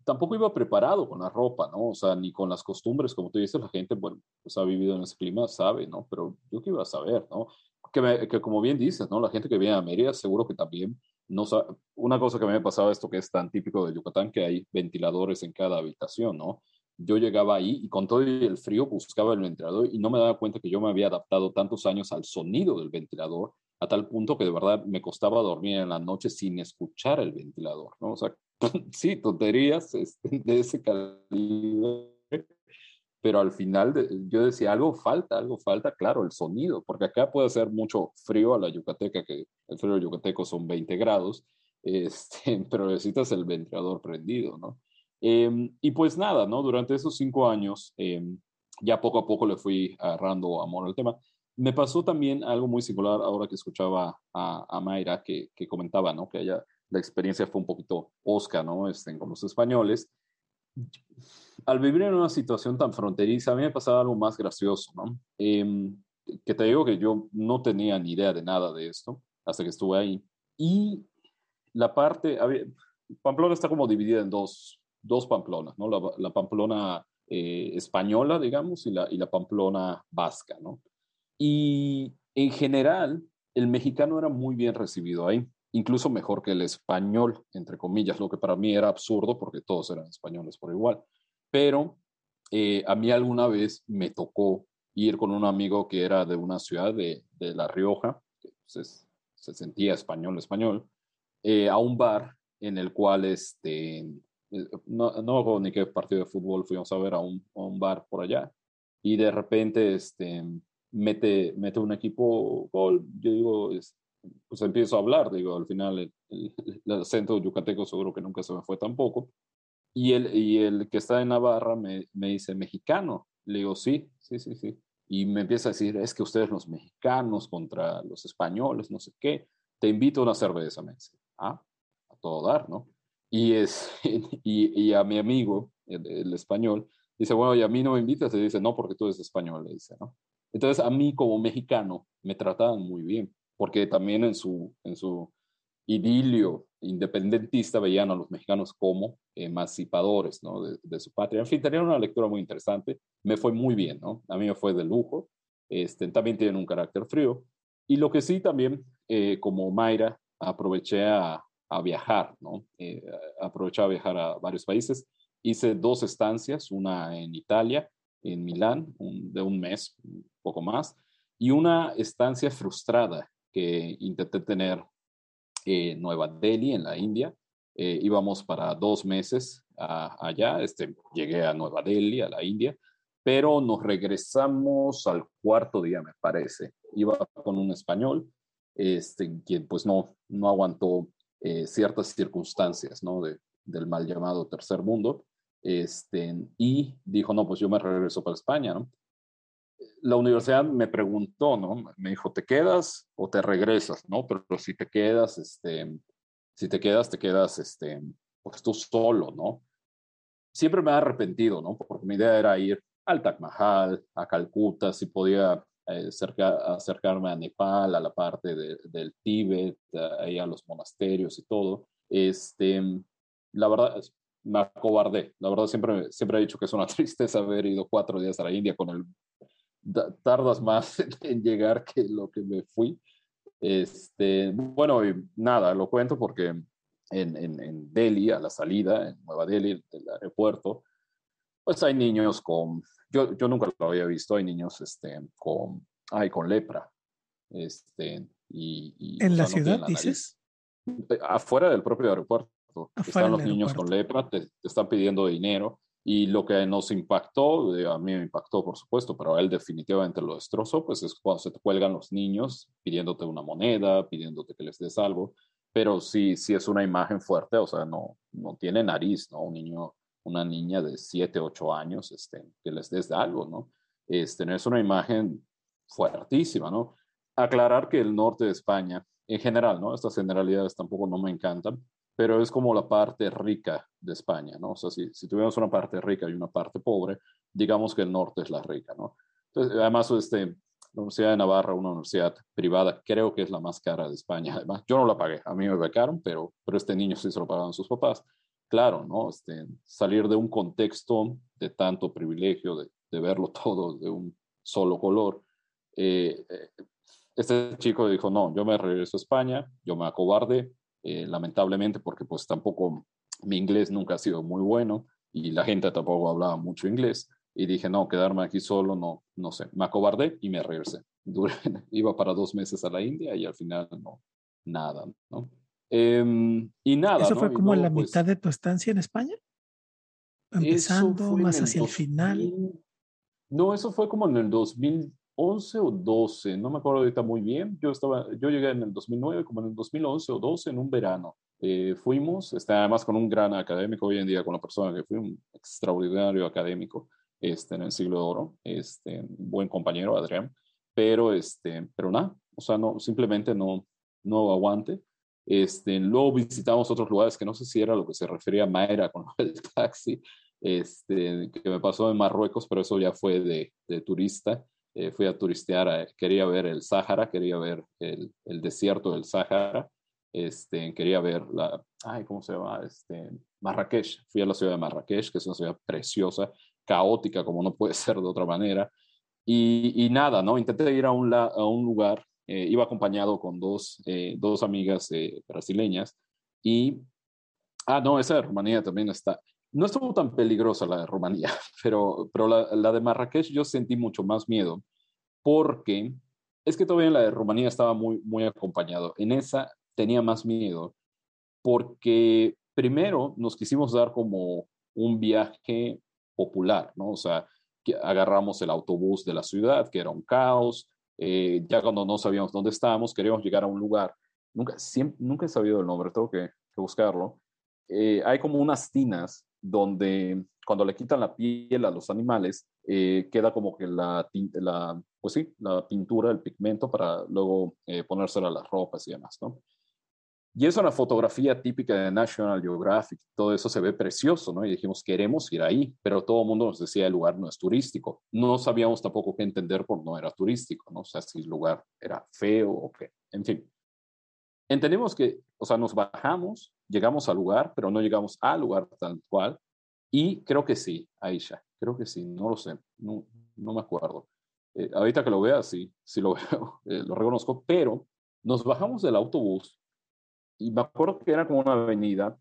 tampoco iba preparado con la ropa, ¿no? O sea, ni con las costumbres, como tú dices, la gente, bueno, pues ha vivido en ese clima, sabe, ¿no? Pero yo qué iba a saber, ¿no? Que, que como bien dices, ¿no? La gente que viene a Mérida seguro que también una cosa que me pasaba esto que es tan típico de Yucatán, que hay ventiladores en cada habitación, ¿no? Yo llegaba ahí y con todo el frío buscaba el ventilador y no me daba cuenta que yo me había adaptado tantos años al sonido del ventilador, a tal punto que de verdad me costaba dormir en la noche sin escuchar el ventilador, ¿no? O sea, *laughs* sí, tonterías este, de ese calibre pero al final yo decía, algo falta, algo falta, claro, el sonido, porque acá puede ser mucho frío a la yucateca, que el frío yucateco son 20 grados, *laughs* este, pero necesitas el ventilador prendido, ¿no? Em, y pues nada, ¿no? Durante esos cinco años, em, ya poco a poco le fui agarrando amor al tema. Me pasó también algo muy singular ahora que escuchaba a, a Mayra que, que, comentaba, ¿no? Que ella, la experiencia fue un poquito osca, ¿no? Este, con los españoles al vivir en una situación tan fronteriza, a mí me pasaba algo más gracioso, ¿no? Em, que te digo que yo no tenía ni idea de nada de esto hasta que estuve ahí. Y la parte, Pamplona está como dividida en dos, dos Pamplonas, ¿no? La, Pamplona eh, española, digamos, y la, y la Pamplona vasca, ¿no? Y en general, el mexicano era muy bien recibido ahí incluso mejor que el español, entre comillas, lo que para mí era absurdo porque todos eran españoles por igual. Pero eh, a mí alguna vez me tocó ir con un amigo que era de una ciudad de, de La Rioja, que pues, se sentía español, español, eh, a un bar en el cual, este, eh, no, no ni qué partido de fútbol fuimos a ver a un, a un bar por allá, y de repente este, mete, mete un equipo gol, yo digo, pues empiezo a hablar, digo, al final el, el, acento yucateco seguro que nunca se me fue tampoco. Y el, y el que está en Navarra me, me dice, mexicano. Le digo, sí, sí, sí, sí. Y me empieza a decir, es que ustedes los mexicanos contra los españoles, no sé qué. Te invito a una cerveza, me dice. Ah, a todo dar, ¿no? Y, es, *laughs* y, y a mi amigo, el, el, español, dice, bueno, y a mí no me invitas. Y dice, no, porque tú eres español, le dice, ¿no? Entonces, a mí como mexicano me trataban muy bien porque también en su, en su idilio independentista veían a los mexicanos como emancipadores de, su patria. En fin, tenían una lectura muy interesante, me fue muy bien, ¿no? a mí me fue de lujo, este, también tienen un carácter frío, y lo que sí también, eh, como Mayra, aproveché a, viajar. Eh, aproveché a viajar a varios países, hice dos estancias, una en Italia, en Milán, de un mes, un poco más, y una estancia frustrada que intenté tener en Nueva Delhi, en la India. Eh, íbamos para dos meses allá, este, llegué a Nueva Delhi, a la India, pero nos regresamos al cuarto día, me parece. Iba con un español, este, quien pues no, no aguantó eh, ciertas circunstancias ¿no? De, del mal llamado tercer mundo, este, y dijo, no, pues yo me regreso para España, ¿no? La universidad me preguntó, ¿no? Me dijo, ¿te quedas o te regresas, no? Pero, si te quedas, este, si te quedas, te quedas, este, pues tú solo, ¿no? Siempre me he arrepentido, ¿no? Porque mi idea era ir al Taj Mahal, a Calcuta, si podía eh, acercarme a Nepal, a la parte del Tíbet, ahí a los monasterios y todo. Este, la verdad, me acobardé. La verdad, siempre, siempre he dicho que es una *laughs* tristeza haber ido cuatro días a la India con el tardas más *laughs* en llegar que lo que me fui. Este, bueno, y nada, lo cuento porque en, en, en, Delhi, a la salida, en Nueva Delhi, del aeropuerto, pues hay niños con, yo, yo nunca lo había visto, hay niños este, con, ay, con lepra. Este, y, ¿En la ciudad, dices? Afuera del propio aeropuerto. están los niños con lepra, te, te, están pidiendo dinero y lo que nos impactó, a mí me impactó por supuesto, pero a él definitivamente lo destrozó, pues es cuando se te cuelgan los niños pidiéndote una moneda, pidiéndote que les des algo, pero sí, sí es una imagen fuerte, o sea, no, no tiene nariz, ¿no? Un niño, una niña de 7, 8 años, este, que les des algo, ¿no? Este, es una imagen fuertísima, ¿no? Aclarar que el norte de España, en general, ¿no? Estas generalidades tampoco no me encantan, pero es como la parte rica de España, ¿no? O sea, si, si tuviéramos una parte rica y una parte pobre, digamos que el norte es la rica, ¿no? Entonces, además, este, la Universidad de Navarra, una universidad privada, creo que es la más cara de España. Además, yo no la pagué, a mí me becaron, pero, pero este niño sí se lo pagaban sus papás. Claro, ¿no? Este, salir de un contexto de tanto privilegio, de, de verlo *laughs* todo de un solo color. Eh, eh, este chico dijo, no, yo me regreso a España, yo me acobarde, eh, lamentablemente, porque pues tampoco mi inglés nunca ha sido muy bueno y la gente tampoco hablaba mucho inglés. Y dije, no, quedarme aquí solo, no, no sé. Me acobardé y me regresé. *laughs* iba para dos meses a la India y al final no, nada, ¿no? Em, y nada. ¿Eso fue como la pues mitad de tu estancia en España? Empezando más hacia el final. No, eso fue como en el 2000, 11 o 12, no me acuerdo ahorita muy bien. Yo, estaba, yo llegué en el 2009, como en el 2011 o 12, en un verano. Eh, fuimos, este, además con un gran académico hoy en día, con la persona que fue un extraordinario académico este, en el siglo de oro, este, buen compañero, Adrián, pero, este, pero nada, o sea, no, simplemente no, no aguante. Este, luego visitamos otros lugares que no sé si era lo que se refería a Mayra con el taxi, este, que me pasó en Marruecos, pero eso ya fue de, de turista. Eh, fui a turistear, quería ver el Sáhara, quería ver el, desierto del Sáhara, este, quería ver la, ay, ¿cómo se llama? Este, Marrakech, fui a la ciudad de Marrakech, que es una ciudad preciosa, caótica como no puede *laughs* ser de otra manera, y, nada, ¿no? Intenté ir a un, a un lugar, eh, iba acompañado con dos, eh, dos amigas brasileñas, y, ah, no, esa de Rumanía también está, no estuvo tan peligrosa la de Rumanía, *laughs* pero, pero la, de Marrakech yo sentí mucho más miedo porque es que todavía la de Rumanía estaba muy, muy acompañado. En esa tenía más miedo porque primero nos quisimos dar como un viaje popular, ¿no? O sea, que agarramos el autobús de la ciudad, que era un caos, eh, ya cuando no sabíamos dónde estábamos, queríamos llegar a un lugar. Nunca, siempre, nunca he sabido el nombre, tengo que, buscarlo. Eh, hay como unas tinas donde cuando le quitan la piel a los animales, eh, queda como que la, la, pues sí, la pintura, el pigmento para luego eh, ponérsela a las ropas y demás, ¿no? Y es una fotografía típica de National Geographic, todo eso se ve precioso, ¿no? Y dijimos, queremos ir ahí, pero todo el mundo nos decía, el lugar no es turístico. No sabíamos tampoco qué entender por no era turístico, ¿no? O sea, si el lugar era feo o qué, en fin. Entendimos que, o sea, nos bajamos, llegamos al lugar, pero no llegamos al lugar tal cual. Y creo que sí, Aisha, creo que sí, no lo sé, no, no me acuerdo. Eh, ahorita que lo vea, sí, sí lo *laughs* veo, eh, lo reconozco, pero nos bajamos del autobús y me acuerdo que era como una avenida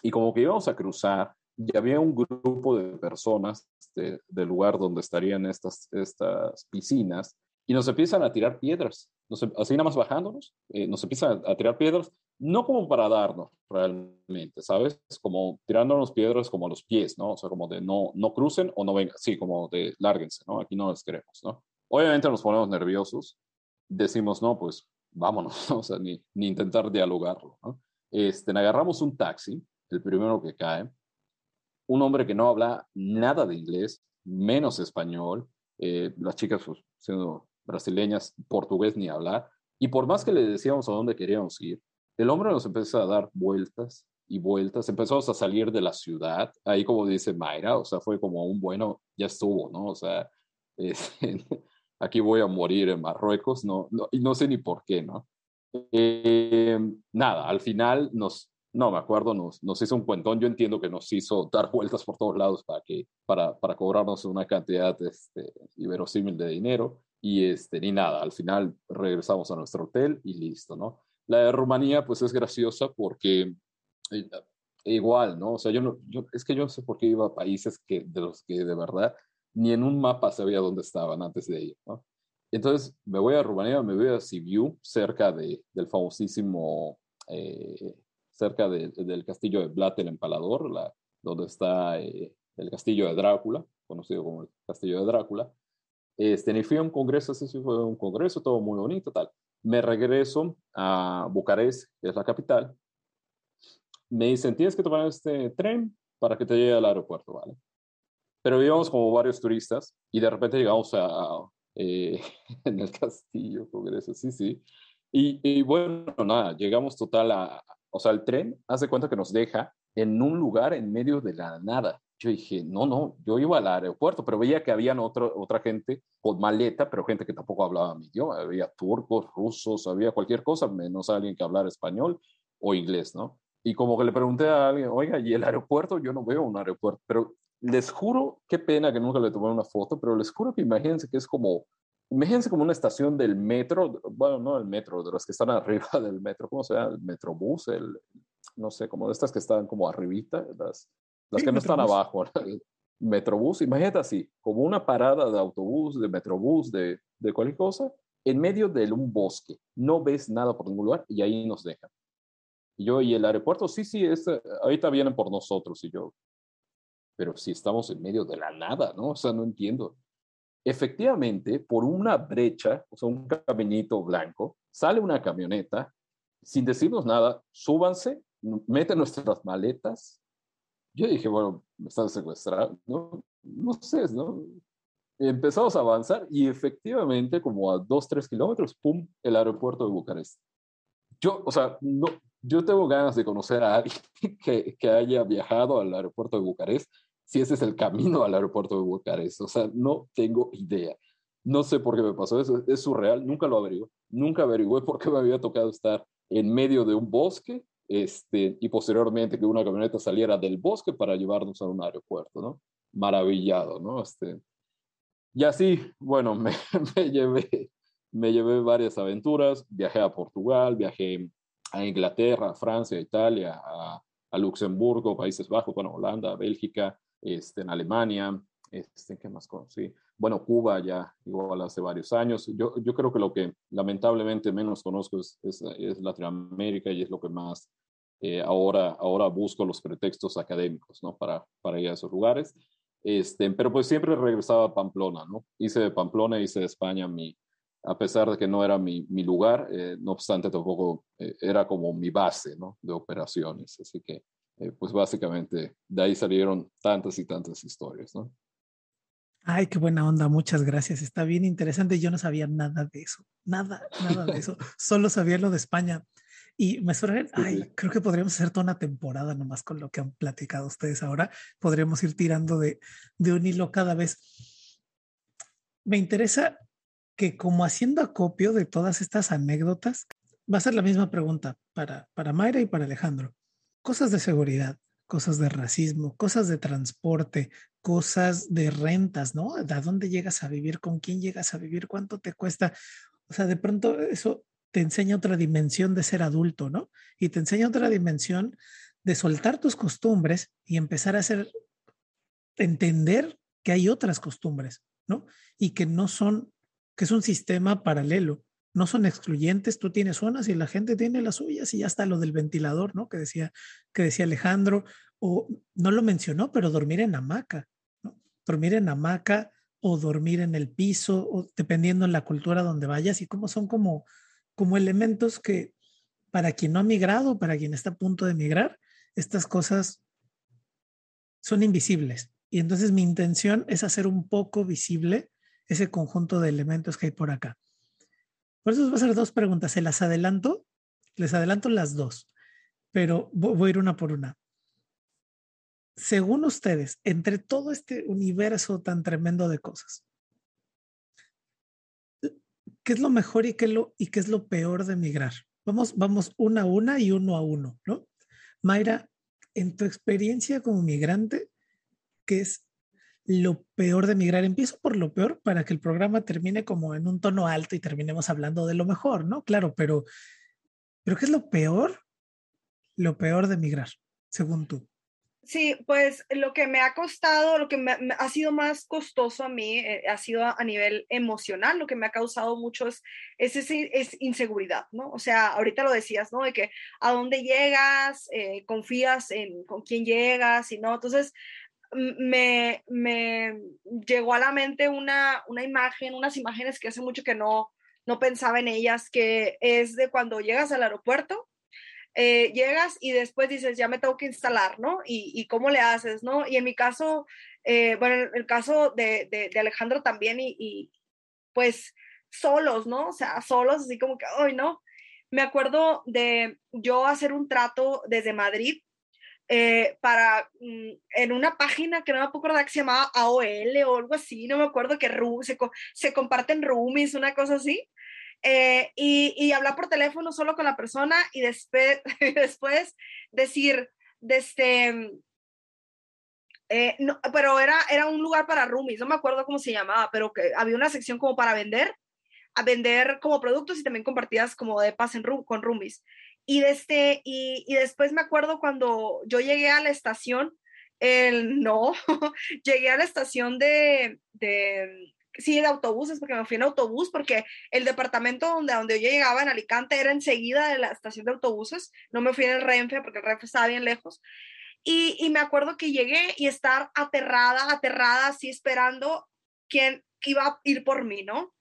y como que íbamos a cruzar y había un grupo de personas de, del lugar donde estarían estas, estas piscinas y nos empiezan a tirar piedras, nos, em, así nada más bajándonos, eh, nos empiezan a, tirar piedras, no como para darnos realmente, ¿sabes? Como tirándonos piedras como a los pies, ¿no? O sea, como de no, no crucen o no vengan, sí, como de lárguense, ¿no? Aquí no les queremos, ¿no? Obviamente nos ponemos nerviosos, decimos, no, pues vámonos, *laughs* o sea, ni, ni intentar dialogarlo. ¿no? Este, agarramos un taxi, el primero que cae, un hombre que no habla nada de inglés, menos español, eh, las chicas pues, siendo brasileñas, portugués ni hablar, y por más que le decíamos a dónde queríamos ir, el hombre nos empezó a dar vueltas y vueltas, empezamos a salir de la ciudad, ahí como dice Mayra, o sea, fue como un bueno, ya estuvo, ¿no? O sea, *laughs* aquí voy a morir en Marruecos, no, y no sé ni por qué, ¿no? Eh, nada, al final nos, no me acuerdo, nos, nos hizo un cuentón, yo entiendo que nos hizo dar vueltas por todos lados para, que, para, para cobrarnos una cantidad este, inverosímil de dinero, y este, ni nada, al final regresamos a nuestro hotel y listo, ¿no? La de Rumanía, pues es graciosa porque eh, igual, ¿no? O sea, yo, no, yo es que yo no sé por qué iba a países que, de los que de verdad ni en un mapa sabía dónde estaban antes de ir. ¿no? Entonces me voy a Rumanía, me voy a Sibiu, cerca de, del famosísimo, eh, cerca del castillo de Vlad el Empalador, la, donde está eh, el castillo de Drácula, conocido como el castillo de Drácula. Este, y fui a un congreso, ese fue un congreso, todo muy bonito, tal. Me regreso a Bucarest, que es la capital. Me dicen, tienes que tomar este tren para que te llegue al aeropuerto, ¿vale? Pero íbamos como varios turistas y de repente llegamos a, eh, *laughs* en el castillo, congreso, sí, sí. Y, y, bueno, nada, llegamos total a, o sea, el tren hace cuenta que nos deja en un lugar en medio de la nada. Yo dije, no, no, yo iba al aeropuerto, pero veía que habían otro, otra gente con maleta, pero gente que tampoco hablaba mi idioma. Había turcos, rusos, había cualquier cosa, menos alguien que hablara español o inglés, ¿no? Y como que le pregunté a alguien, oiga, ¿y el aeropuerto? Yo no veo un aeropuerto, pero les juro, qué pena que nunca le tomé una foto, pero les juro que imagínense que es como, imagínense como una estación del metro, bueno, no el metro, de las que están *laughs* arriba del metro, ¿cómo se llama? El metrobús, el, no sé, como de estas que están como arribita, las, las que no están abajo, metrobús, imagínate así, como una parada de autobús, de metrobús, de, de cualquier cosa, en medio de un bosque, no ves nada por ningún lugar y ahí nos dejan. Y yo, y el aeropuerto, sí, sí, este, ahorita vienen por nosotros. Y yo, pero si estamos en medio de la nada, ¿no? O sea, no entiendo. Efectivamente, por una brecha, o sea, un caminito blanco, sale una camioneta, sin decirnos nada, súbanse, meten nuestras maletas. Yo dije, bueno, me están secuestrando, ¿no? No sé, ¿no? Empezamos a avanzar y efectivamente, como a dos, tres kilómetros, ¡pum!, el aeropuerto de Bucarest. Yo, o sea, no, yo tengo ganas de conocer a alguien *laughs* que, que, haya viajado al aeropuerto de Bucarest, si ese es el camino al aeropuerto de Bucarest. O sea, no tengo idea. No sé por qué me pasó eso. Es surreal. Nunca lo averigué. Nunca averigué por qué me había tocado estar en medio de un bosque este, y posteriormente que una camioneta saliera del bosque para llevarnos a un aeropuerto, ¿no? Maravillado, ¿no? Este, y así, bueno, *laughs* me, me llevé, me llevé varias aventuras. Viajé a Portugal, viajé a Inglaterra, a Francia, a Italia, a, Luxemburgo, Países Bajos, bueno, Holanda, Bélgica, este, en Alemania, este, ¿qué más conocí? Bueno, Cuba ya igual hace varios años. Yo, yo creo que lo que lamentablemente menos conozco es, es, Latinoamérica y es lo que más eh, ahora, ahora busco los pretextos académicos, ¿no? Para, para ir a esos lugares. Este, pero pues siempre regresaba a Pamplona, ¿no? Hice de Pamplona, hice de España mi, a pesar de que no era mi, mi lugar, eh, no obstante tampoco eh, era como mi base ¿no? de operaciones. Así que, eh, pues básicamente de ahí salieron tantas y tantas historias. ¿no? Ay, qué buena onda, muchas gracias. Está bien interesante. Yo no sabía nada de eso, nada, nada de eso. *laughs* Solo sabía lo de España. Y me suena, ay, creo que podríamos hacer toda una temporada nomás con lo que han platicado ustedes ahora. Podríamos ir tirando de, de un hilo cada vez. Me interesa que como haciendo acopio de todas estas anécdotas, va a ser la misma pregunta para, para Mayra y para Alejandro. Cosas de seguridad, cosas de racismo, cosas de transporte, cosas de rentas, ¿no? ¿A dónde llegas a vivir? ¿Con quién llegas a vivir? ¿Cuánto te cuesta? O sea, de pronto eso te enseña otra dimensión de ser adulto, ¿no? Y te enseña otra dimensión de soltar tus costumbres y empezar a hacer, entender que hay otras costumbres, ¿no? Y que no son, que es un sistema paralelo, no son excluyentes, tú tienes unas y la gente tiene las suyas y ya está lo del ventilador, ¿no? Que decía, que decía Alejandro, o no lo mencionó, pero dormir en hamaca, ¿no? Dormir en hamaca o dormir en el piso, dependiendo en la cultura donde vayas y cómo son como como elementos que para quien no ha migrado, para quien está a punto de migrar, estas cosas son invisibles. Y entonces mi intención es hacer un poco visible ese conjunto de elementos que hay por acá. Por eso os voy a hacer dos preguntas. Se las adelanto, les adelanto las dos, pero voy a ir una por una. Según ustedes, entre todo este universo tan tremendo de cosas, qué es lo mejor y qué, lo, y qué es lo peor de migrar. Vamos, vamos una a una y uno a uno, ¿no? Mayra, en tu experiencia como migrante, ¿qué es lo peor de migrar? Empiezo por lo peor para que el programa termine como en un tono alto y terminemos hablando de lo mejor, ¿no? Claro, pero, pero ¿qué es lo peor? Lo peor de migrar, según tú. Sí, pues lo que me ha costado, lo que ha sido más costoso a mí, eh, ha sido a, nivel emocional, lo que me ha causado mucho es, es, es, inseguridad, ¿no? O sea, ahorita lo decías, ¿no? De que a dónde llegas, eh, confías en con quién llegas y no. Entonces, me, me llegó a la mente una, una imagen, unas imágenes que hace mucho que no, no pensaba en ellas, que es de cuando llegas al aeropuerto eh, llegas y después dices, ya me tengo que instalar, ¿no? Y, y cómo le haces, ¿no? Y en mi caso, eh, bueno, en el caso de, de, Alejandro también, y, y, pues solos, ¿no? O sea, solos, así como que, ay, no. Me acuerdo de yo hacer un trato desde Madrid eh, para, mm, en una página que no me acuerdo que se llamaba AOL o algo así, no me acuerdo que se, se comparten roomies, una cosa así. Eh, y, hablar por teléfono solo con la persona y después, *laughs* después decir, desde, este, eh, no, pero era, era un lugar para roomies, no me acuerdo cómo se llamaba, pero que había una sección como para vender, a vender como productos y también compartidas como de paz en room, con roomies. Y, desde, este, y, y después me acuerdo cuando yo llegué a la estación, el, no, *laughs* llegué a la estación de, de, sí, de autobuses, porque me fui en autobús, porque el departamento donde, donde yo llegaba en Alicante era enseguida de la estación de autobuses, no me fui en el Renfe porque el Renfe estaba bien lejos. Y, y me acuerdo que llegué y estar aterrada, aterrada, así esperando quién iba a ir por mí, ¿no?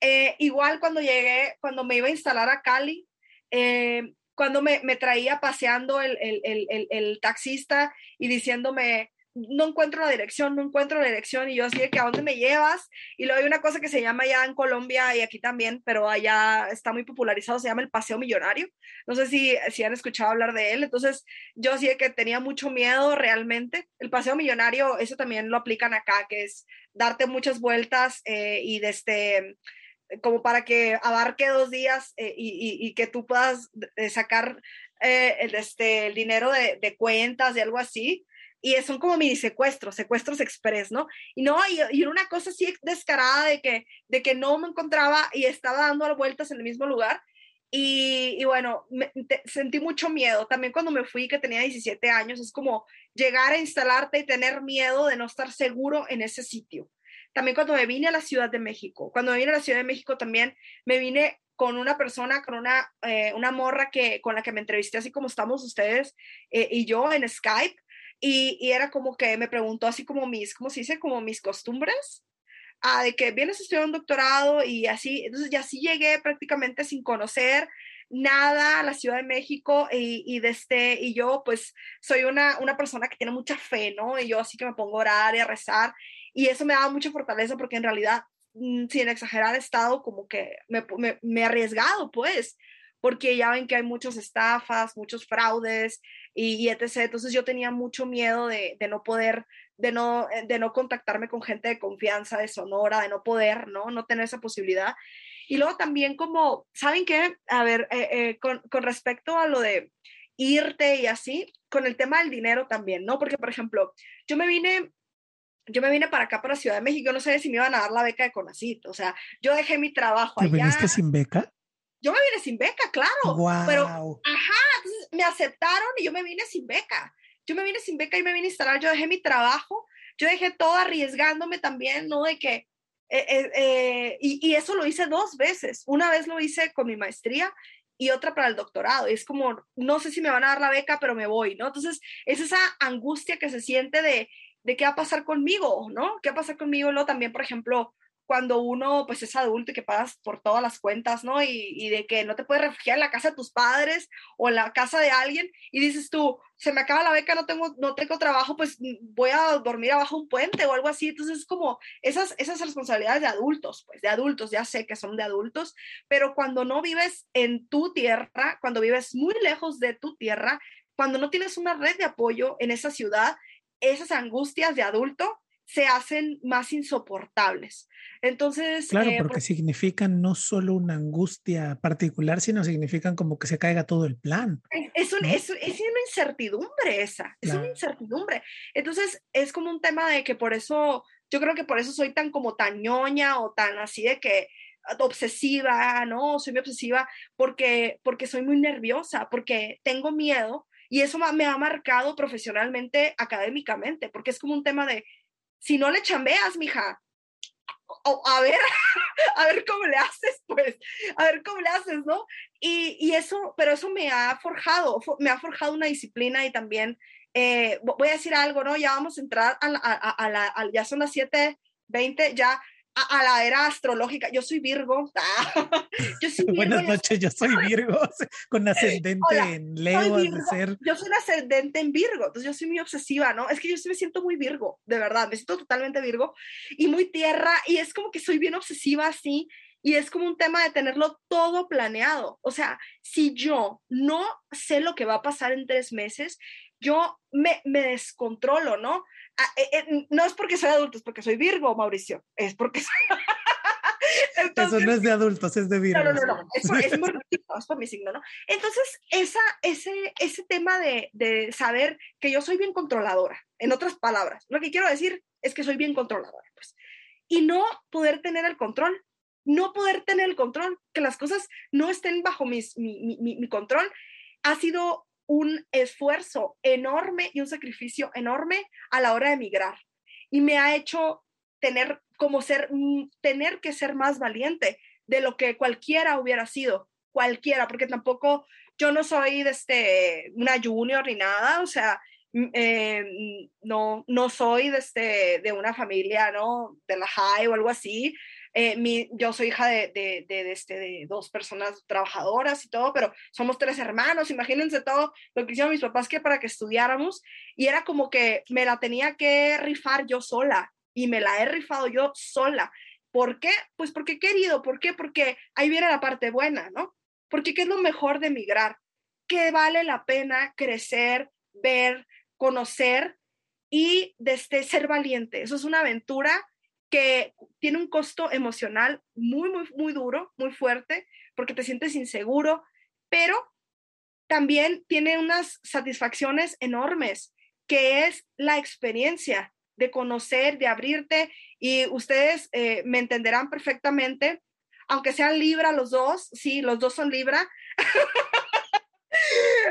Eh, igual cuando llegué, cuando me iba a instalar a Cali, eh, cuando me, me, traía paseando el, el, el, el, taxista y diciéndome, no encuentro la dirección, no encuentro la dirección, y yo así de que a dónde me llevas, y luego hay una cosa que se llama ya en Colombia y aquí también, pero allá está muy popularizado, se llama el paseo millonario, no sé si, si han escuchado hablar de él, entonces yo así de que tenía mucho miedo realmente, el paseo millonario, eso también lo aplican acá, que es darte muchas vueltas eh, y desde este, como para que abarque dos días eh, y, y, que tú puedas eh, sacar el, este, el dinero de, de cuentas y algo así, y son como mini secuestros, secuestros express, ¿no? Y no, y, y, una cosa así descarada de que, de que no me encontraba y estaba dando vueltas en el mismo lugar. Y, y bueno, sentí mucho miedo. También cuando me fui, que tenía 17 años, es como llegar a instalarte y tener miedo de no estar seguro en ese sitio. También cuando me vine a la Ciudad de México, cuando me vine a la Ciudad de México también me vine con una persona, con una, eh, una morra que, con la que me entrevisté, así como estamos ustedes eh, y yo en Skype y, era como que me preguntó así como mis, ¿cómo se dice? Como mis costumbres. a de que vienes a estudiar un doctorado y así, entonces ya sí llegué prácticamente sin conocer nada a la Ciudad de México y, y, este, y yo pues soy una, una persona que tiene mucha fe, ¿no? Y yo así que me pongo a orar y a rezar y eso me da mucha fortaleza porque en realidad, mm, sin exagerar, he estado como que me, me, me he arriesgado, pues, porque ya ven que hay muchas estafas, muchos fraudes y, y etc. Entonces yo tenía mucho miedo de, de, no poder, de no, eh, de no contactarme con gente de confianza, de Sonora, de no poder, ¿no? No tener esa posibilidad. Y luego también como, ¿saben qué? A ver, eh, eh, con, con respecto a lo de irte y así, con el tema del dinero también, ¿no? Porque, por ejemplo, yo me vine yo me vine para acá, para Ciudad de México, no sé si me iban a dar la beca de CONACIT, o sea, yo dejé mi trabajo ¿Te viniste sin beca? Yo me vine sin beca, claro, wow. pero, ajá, entonces me aceptaron y yo me vine sin beca. Yo me vine sin beca y me vine a instalar, yo dejé mi trabajo, yo dejé todo arriesgándome también, ¿no? De que eh, eh, eh, y, y, eso lo hice dos veces. Una vez lo hice con mi maestría y otra para el doctorado. es como, no sé si me van a dar la beca, pero me voy, ¿no? Entonces, es esa angustia que se siente de, de qué va a pasar conmigo, ¿no? ¿Qué va a pasar conmigo? Luego también, por ejemplo, cuando uno pues es adulto y que pagas por todas las cuentas, ¿no? Y, de que no te puedes refugiar en la casa de tus padres o en la casa de alguien y dices tú, se me acaba la beca, no tengo, no tengo trabajo, pues voy a dormir abajo un puente o algo así. Entonces es como esas, esas responsabilidades de adultos, pues de adultos, ya sé que son de adultos, pero cuando no vives en tu tierra, cuando vives muy lejos de tu tierra, cuando no tienes una red de apoyo en esa ciudad, esas angustias de adulto se hacen más insoportables. Entonces... Claro, eh, porque significan no solo una angustia particular, sino significan como que se caiga todo el plan. Es, un, ¿no? es, es, una incertidumbre esa, es claro. una incertidumbre. Entonces es como un tema de que por eso, yo creo que por eso soy tan como tan ñoña o tan así de que obsesiva, ¿no? Soy muy obsesiva porque, porque soy muy nerviosa, porque tengo miedo y eso me ha marcado profesionalmente, académicamente, porque es como un tema de, si no le chambeas, mija, o, a ver, *laughs* a ver cómo le haces, pues, a ver cómo le haces, ¿no? Y, y eso, pero eso me ha forjado, me ha forjado una disciplina y también, eh, voy a decir algo, ¿no? Ya vamos a entrar a, la, ya son las 7.20, ya a, la era astrológica. Yo soy Virgo. *laughs* yo soy *laughs* Virgo Buenas noches, yo soy Virgo, *laughs* con ascendente Hola, en Leo, de ser. Yo soy ascendente en Virgo, entonces yo soy muy obsesiva, ¿no? Es que yo sí me siento muy Virgo, de verdad, me siento totalmente Virgo y muy tierra, y es como que soy bien obsesiva así. Y es como un tema de tenerlo todo planeado. O sea, si yo no sé lo que va a pasar en tres meses, yo me, me descontrolo, ¿no? Ah, eh, eh, no es porque soy adulto, es porque soy Virgo, Mauricio. Es porque soy... Entonces, *laughs* Eso no es de adultos, es de Virgo. No, no, no, no. Es, por, es, por, es por mi signo, ¿no? Entonces, esa, ese, ese tema de, de saber que yo soy bien controladora, en otras palabras, lo que quiero decir es que soy bien controladora, pues. Y no poder tener el control, no poder tener el control, que las cosas no estén bajo mis, mi, mi, mi control, ha sido un esfuerzo enorme y un sacrificio enorme a la hora de emigrar. Y me ha hecho tener como ser, mm, tener que ser más valiente de lo que cualquiera hubiera sido, cualquiera, porque tampoco yo no soy de este, una junior ni nada, o sea, mm, eh, mm, no, no soy de, este, de una familia, ¿no? De la high o algo así, eh, mi, yo soy hija de, de, de, este, de, dos personas trabajadoras y todo, pero somos tres hermanos, imagínense todo lo que hicieron mis papás que para que estudiáramos y era como que me la tenía que rifar yo sola y me la he rifado yo sola. ¿Por qué? Pues porque querido, ¿por qué? Porque ahí viene la parte buena, ¿no? Porque ¿qué es lo mejor de emigrar? Que vale la pena crecer, ver, conocer y desde ser valiente. Eso es una aventura que tiene un costo emocional muy, muy, muy duro, muy fuerte, porque te sientes inseguro, pero también tiene unas satisfacciones enormes, que es la experiencia de conocer, de abrirte, y ustedes eh, me entenderán perfectamente, aunque sean Libra los dos, sí, los dos son Libra. *laughs*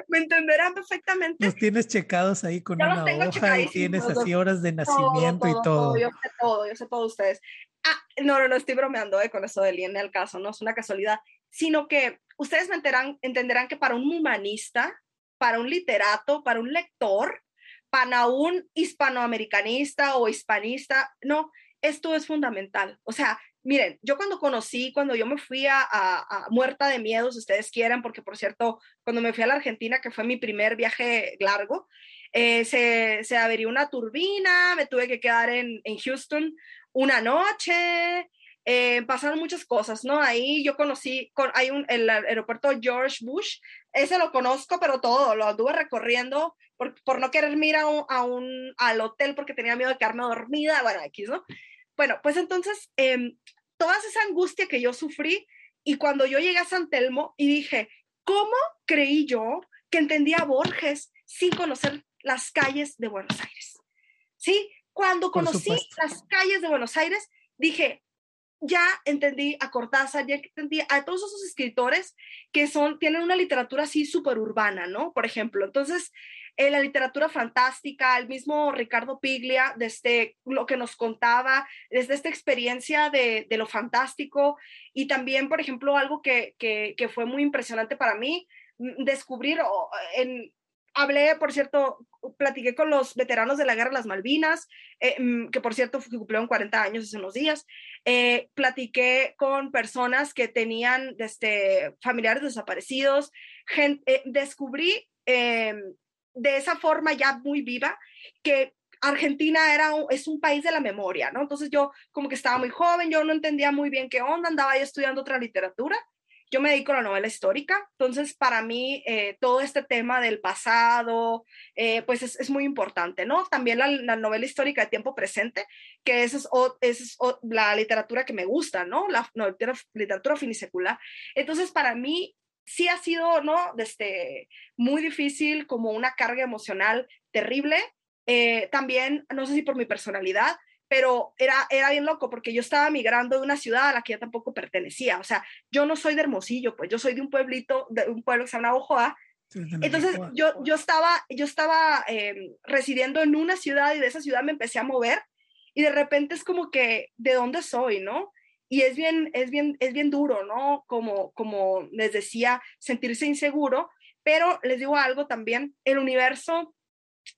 me entenderán perfectamente. Los tienes checados ahí con yo una hoja y tienes así horas de nacimiento todo, todo, y todo. todo. Yo sé todo, yo sé todo ustedes. Ah, no, no, no estoy bromeando eh, con eso del INE al caso, no es una casualidad, sino que ustedes me enterán, entenderán que para un humanista, para un literato, para un lector, para un hispanoamericanista o hispanista, no, esto es fundamental. O sea, miren, yo cuando conocí, cuando yo me fui a, muerta de miedo, si ustedes quieren, porque por cierto, cuando me fui a la Argentina, que fue mi primer viaje largo, eh, se, se averió una turbina, me tuve que quedar en, en Houston una noche, eh, pasaron muchas cosas, ¿no? Ahí yo conocí, con, hay un, el aeropuerto George Bush, ese lo conozco, pero todo, lo anduve recorriendo por, por no querer ir a un, a un, al hotel porque tenía miedo de quedarme dormida, bueno, aquí, ¿no? Bueno, pues entonces, eh, toda esa angustia que yo sufrí y cuando yo llegué a San Telmo y dije, ¿cómo creí yo que entendía a Borges sin conocer las calles de Buenos Aires? ¿Sí? Cuando conocí las calles de Buenos Aires, dije, ya entendí a Cortázar, ya entendí a todos esos escritores que son, tienen una literatura así súper urbana, ¿no? Por ejemplo, entonces, en la literatura fantástica, el mismo Ricardo Piglia, desde lo que nos contaba, desde esta experiencia de, de lo fantástico y también, por ejemplo, algo que, que, que fue muy impresionante para mí, mm, descubrir en, hablé, por cierto, platiqué con los veteranos de la Guerra de las Malvinas, eh, mm, que por cierto cumplieron 40 años hace unos días. Eh, platiqué con personas que tenían este, familiares desaparecidos. Eh, descubrí em, de esa forma ya muy viva que Argentina era es un país de la memoria, ¿no? Entonces yo como que estaba muy joven, yo no entendía muy bien qué onda, andaba ahí estudiando otra literatura yo me dedico a la novela histórica, entonces para mí eh, todo este tema del pasado, eh, pues es, muy importante, ¿no? También la, novela histórica de tiempo presente, que es, es la literatura que me gusta, ¿no? La literatura, finisecular. Entonces para mí sí ha sido, ¿no? Desde muy difícil, como una carga emocional terrible. Eh, también, no sé si por mi personalidad, pero era, era bien loco porque yo estaba migrando de una ciudad a la que yo tampoco pertenecía. O sea, yo no soy de Hermosillo, pues yo soy de un pueblito, de un pueblo que se llama Ojoa. Entonces yo, yo estaba, yo estaba em, residiendo en una ciudad y de esa ciudad me empecé a mover y de repente es como que, ¿de dónde soy, no? Y es bien, es bien, es bien duro, ¿no? Como, como les decía, sentirse inseguro, pero les digo algo también, el universo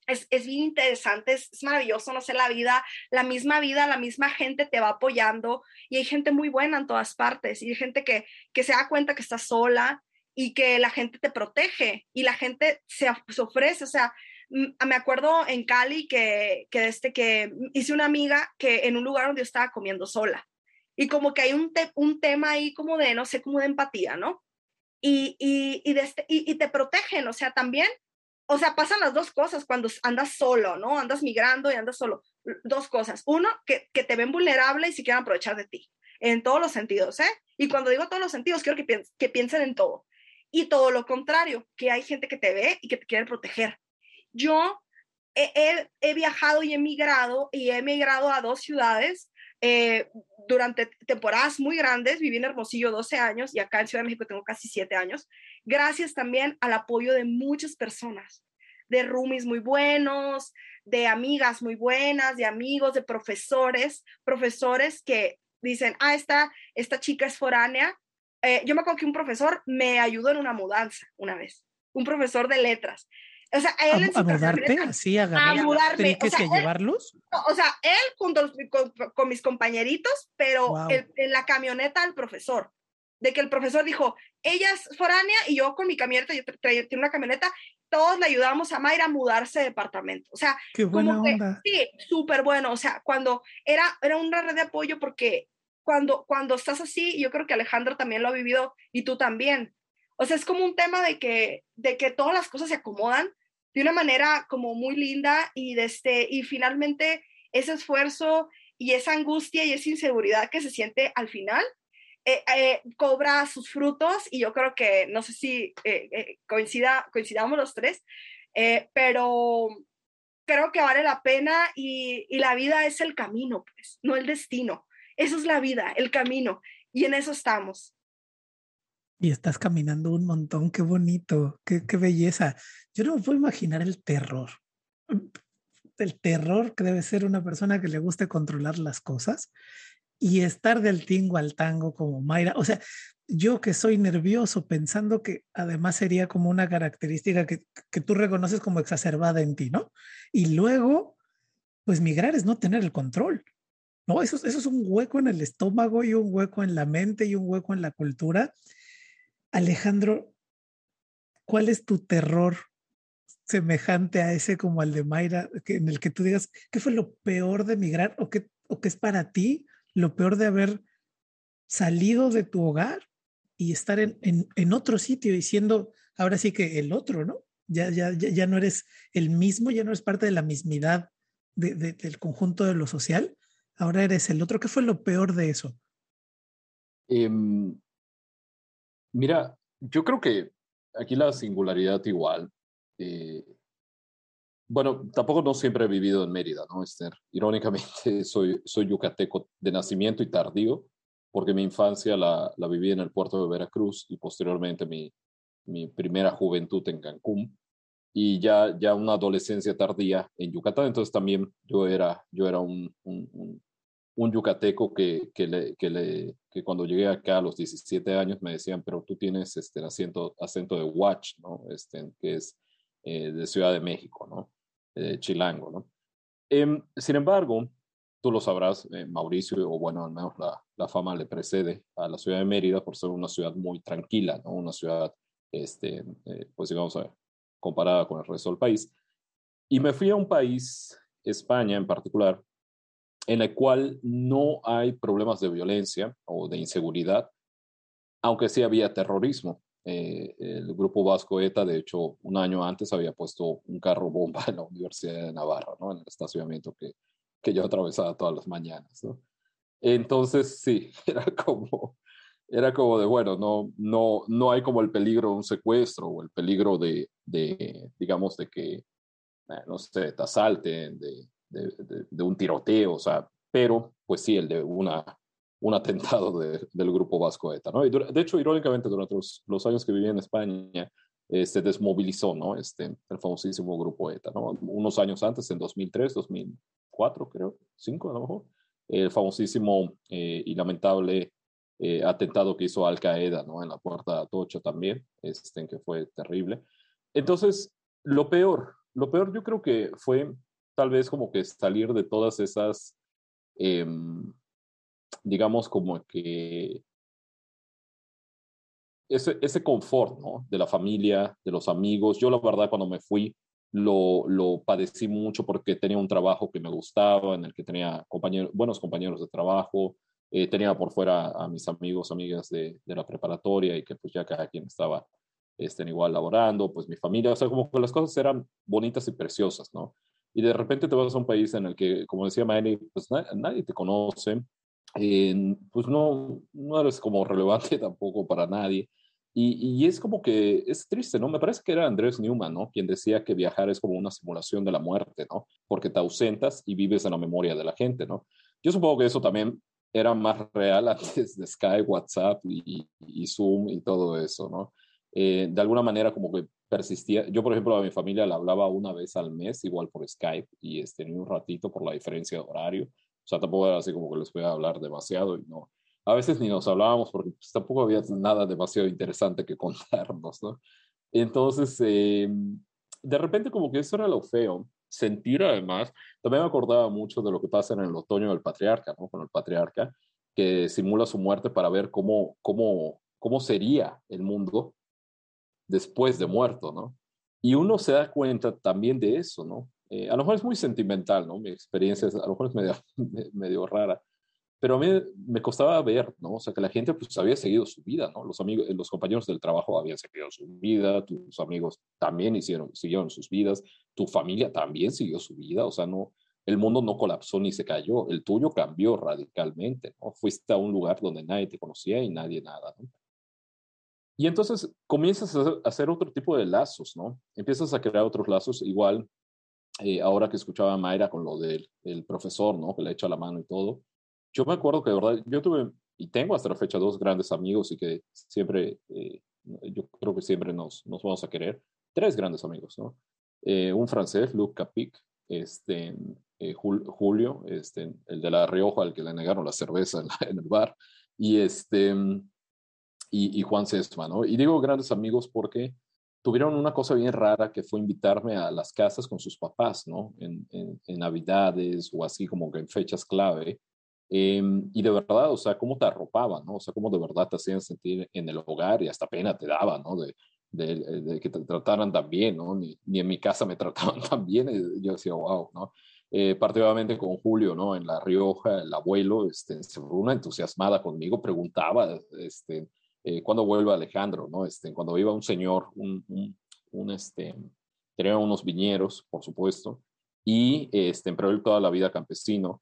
es, es, bien interesante, es, maravilloso, no sé, la vida, la misma vida, la misma gente te va apoyando y hay gente muy buena en todas partes y hay gente que, que se da cuenta que está sola y que la gente te protege y la gente se, se ofrece, o sea, me acuerdo en Cali que, que, este, que hice una amiga que en un lugar donde yo estaba comiendo sola y como que hay un, un tema ahí como de, no sé, como de empatía, ¿no? Y, y, y, de este, y, y te protegen, o sea, también o sea, pasan las dos cosas cuando andas solo, ¿no? Andas migrando y andas solo. Dos cosas. Uno, que, te ven vulnerable y si quieren aprovechar de ti, en todos los sentidos, ¿eh? Y cuando digo todos los sentidos, quiero que, que piensen en todo. Y todo lo contrario, que hay gente que te ve y que te quiere proteger. Yo he, he, viajado y he migrado y he migrado a dos ciudades eh, durante temporadas muy grandes. Viví en Hermosillo 12 años y acá en Ciudad de México tengo casi 7 años gracias también al apoyo de muchas personas, de roomies muy buenos, de amigas muy buenas, de amigos, de profesores, profesores que dicen, ah, esta, esta chica es foránea. Eh, yo me acuerdo que un profesor me ayudó en una mudanza una vez, un profesor de letras. O sea, él ¿A, en mudarte? ¿Así, a, a mudarme. O sea, que llevarlos? o sea, él junto con, con, mis compañeritos, pero en la camioneta al profesor de que el profesor dijo, ella es foránea y yo con mi camioneta, yo tengo una camioneta, todos le ayudamos a Mayra a mudarse de departamento. O sea, Qué buena onda. sí, súper bueno. O sea, cuando era, era una red de apoyo porque cuando, cuando estás así, yo creo que Alejandro también lo ha vivido y tú también. O sea, es como un tema de que, de que todas las cosas se acomodan de una manera como muy linda y, este, y finalmente ese esfuerzo y esa angustia y esa inseguridad que se siente al final eh, eh, cobra sus frutos y yo creo que, no sé si eh, coincida, coincidamos los tres, pero creo que vale la pena y, y, la vida es el camino, pues, no el destino. Eso es la vida, el camino, y en eso estamos. Y estás caminando un montón, qué bonito, qué, qué belleza. Yo no me puedo imaginar el terror. El terror que debe ser una persona que le guste controlar las cosas y estar del tingo al tango como Mayra. O sea, yo que soy nervioso pensando que además sería como una característica que, que tú reconoces como exacerbada en ti, ¿no? Y luego, pues migrar es no tener el control. No, eso, eso es un hueco en el estómago y un hueco en la mente y un hueco en la cultura. Alejandro, ¿cuál es tu terror semejante a ese como al de Mayra, en el que tú digas, ¿qué fue lo peor de migrar o qué, o qué es para ti lo peor de haber salido de tu hogar y estar en, en, otro sitio y siendo ahora sí que el otro, ¿no? Ya, ya, ya, no eres el mismo, ya no eres parte de la mismidad del conjunto de lo social, ahora eres el otro. ¿Qué fue lo peor de eso? Em, mira, yo creo que aquí la singularidad igual. Eh, bueno, tampoco no siempre he vivido en Mérida, ¿no, Esther? Irónicamente, *laughs* soy, soy yucateco de nacimiento y tardío, porque mi infancia la, la viví en el puerto de Veracruz y posteriormente mi, mi primera juventud en Cancún y ya, ya una adolescencia tardía en Yucatán. Entonces también yo era, yo era un, yucateco que, que, le, que, le, que cuando llegué acá a los 17 años me decían, pero tú tienes este, el acento, acento de Watch, ¿no? Este, que es eh, de Ciudad de México, ¿no? Chilango, ¿no? Em, sin embargo, tú lo sabrás, eh, Mauricio, o bueno, al menos la, la, fama le precede a la ciudad de Mérida por ser una ciudad muy tranquila, ¿no? Una ciudad, este, eh, pues digamos, a comparada con el resto del país. Y me fui a un país, España en particular, en el cual no hay problemas de violencia o de inseguridad, aunque sí había terrorismo. Eh, el grupo vasco ETA, de hecho, un año antes había puesto un carro bomba *laughs* en la Universidad de Navarra, ¿no? en el estacionamiento que, que yo atravesaba todas las mañanas. Entonces, sí, *laughs* era como, era como de, bueno, no, no, no hay como el peligro de un secuestro o el peligro de, de digamos, de que, eh, no sé, te asalten, de, de, de, un tiroteo, o sea, pero pues sí, el de una, un atentado del grupo vasco ETA, ¿no? Y de hecho, irónicamente, durante los, los años que viví en España, eh, se desmovilizó, ¿no? Este, el famosísimo grupo ETA, ¿no? Unos años antes, en 2003, 2004, creo, 5 a lo mejor, el famosísimo eh, y lamentable eh, atentado que hizo Al Qaeda, ¿no? En la puerta de Atocha también, este, que fue terrible. Entonces, lo peor, lo peor yo creo que fue tal vez como que salir de todas esas, em, digamos como que ese, ese confort, ¿no? De la familia, de los amigos. Yo la verdad cuando me fui lo, lo padecí mucho porque tenía un trabajo que me gustaba, en el que tenía compañeros, buenos compañeros de trabajo, eh, tenía por fuera a mis amigos, amigas de, de, la preparatoria y que pues ya cada quien estaba estén igual laborando, pues mi familia, o sea, como que las cosas eran bonitas y preciosas, ¿no? Y de repente te vas a un país en el que, como decía Manny, pues nadie te conoce, eh, pues no, no eres como relevante *laughs* tampoco para nadie. Y, y, es como que es triste, ¿no? Me parece que era Andrés Newman, ¿no? Quien decía que viajar es como una simulación de la muerte, ¿no? Porque te ausentas y vives en la memoria de la gente, ¿no? Yo supongo que eso también era más real *laughs* antes de Skype, WhatsApp y, y Zoom y todo eso, ¿no? Eh, de alguna manera como que persistía. Yo, por ejemplo, a mi familia le hablaba una vez al mes, igual por Skype, y este, ni un ratito por la diferencia de horario. O sea, tampoco era así como que les voy a hablar demasiado y no. A veces ni nos hablábamos porque pues, tampoco había nada demasiado interesante que *laughs* contarnos, ¿no? Entonces, eh, de repente como que eso era lo feo. Sentir además, también me acordaba mucho de lo que pasa en el otoño del patriarca, ¿no? Con el patriarca, que simula su muerte para ver cómo, cómo, cómo sería el mundo después de muerto, ¿no? Y uno se da cuenta también de eso, ¿no? Eh, a lo mejor es muy sentimental, ¿no? Mi experiencia es, a lo mejor es medio, *laughs* medio rara, pero a mí me costaba ver, ¿no? O sea, que la gente pues había seguido su vida, ¿no? Los amigos, los compañeros del trabajo habían seguido su vida, tus amigos también hicieron, siguieron sus vidas, tu familia también siguió su vida, o sea, no, el mundo no colapsó ni se cayó, el tuyo cambió radicalmente, ¿no? Fuiste a un lugar donde nadie te conocía y nadie nada, ¿no? Y entonces comienzas a hacer otro tipo de lazos, ¿no? Empiezas a crear otros lazos, igual eh, ahora que escuchaba a Mayra con lo del el profesor, ¿no? Que le echa la mano y todo. Yo me acuerdo que de verdad, yo tuve y tengo hasta la fecha dos grandes amigos y que siempre, eh, yo creo que siempre nos, nos vamos a querer. Tres grandes amigos, ¿no? Eh, un francés, Luc Capic, este, Julio, este, el de La Rioja, al que le negaron la cerveza en, en el bar, y este, y, Juan Sesma, ¿no? Y digo grandes amigos porque tuvieron una cosa bien rara que fue invitarme a las casas con sus papás, ¿no? En, en, Navidades o así como que en fechas clave. Em, y de verdad, o sea, cómo te arropaban, ¿no? O sea, cómo de verdad te hacían sentir en el hogar y hasta pena te daba, ¿no? De, de, que te trataran tan bien, ¿no? Ni, ni, en mi casa me *laughs* trataban tan bien. yo decía, wow, ¿no? Eh, particularmente con Julio, ¿no? En La Rioja, el abuelo, este, se fue una entusiasmada conmigo, preguntaba, este, eh, ¿cuándo vuelve Alejandro, ¿no? Este, cuando iba un señor, un, un, un este, tenía unos viñeros, por supuesto, y este, pero él toda la vida campesino,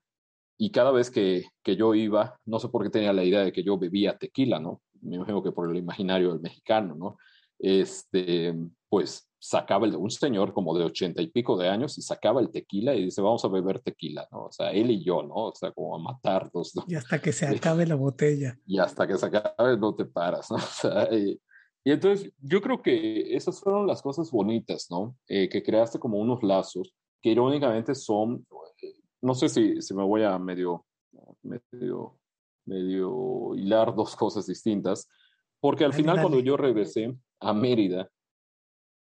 y cada vez que, que, yo iba, no sé por qué tenía la idea de que yo bebía tequila, ¿no? Me imagino que por el imaginario del mexicano, ¿no? Este, pues sacaba el, un señor como de ochenta y pico de años y sacaba el tequila y dice, vamos a beber tequila, ¿no? O sea, él y yo, ¿no? O sea, como a matarnos, ¿no? Y hasta que se *laughs* acabe la botella. Y hasta que se acabe no te paras, ¿no? *laughs* O sea, y, y entonces yo creo que esas fueron las cosas bonitas, ¿no? Eh, que creaste como unos lazos que irónicamente son no sé si, si me voy a medio, medio, medio hilar dos cosas distintas, porque al final cuando yo regresé a Mérida,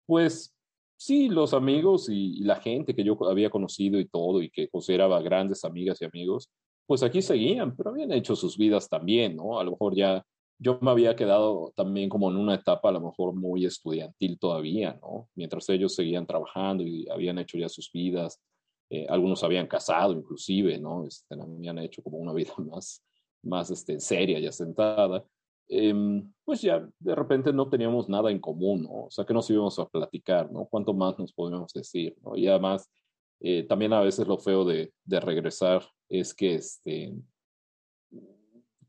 pues sí, los amigos y, la gente que yo había conocido y todo y que consideraba grandes amigas y amigos, pues aquí seguían, pero habían hecho sus vidas también, ¿no? A lo mejor ya yo me había quedado también como en una etapa a lo mejor muy estudiantil todavía, ¿no? Mientras ellos seguían trabajando y habían hecho ya sus vidas, eh, algunos habían casado inclusive, ¿no? Este, habían hecho como una vida *laughs* más, más este, seria y asentada. Em, pues ya de repente no teníamos nada en común, ¿no? O sea, que nos íbamos a platicar, ¿no? ¿Cuánto más nos podíamos decir, ¿no? Y además, eh, también a veces lo feo de, de, regresar es que, este,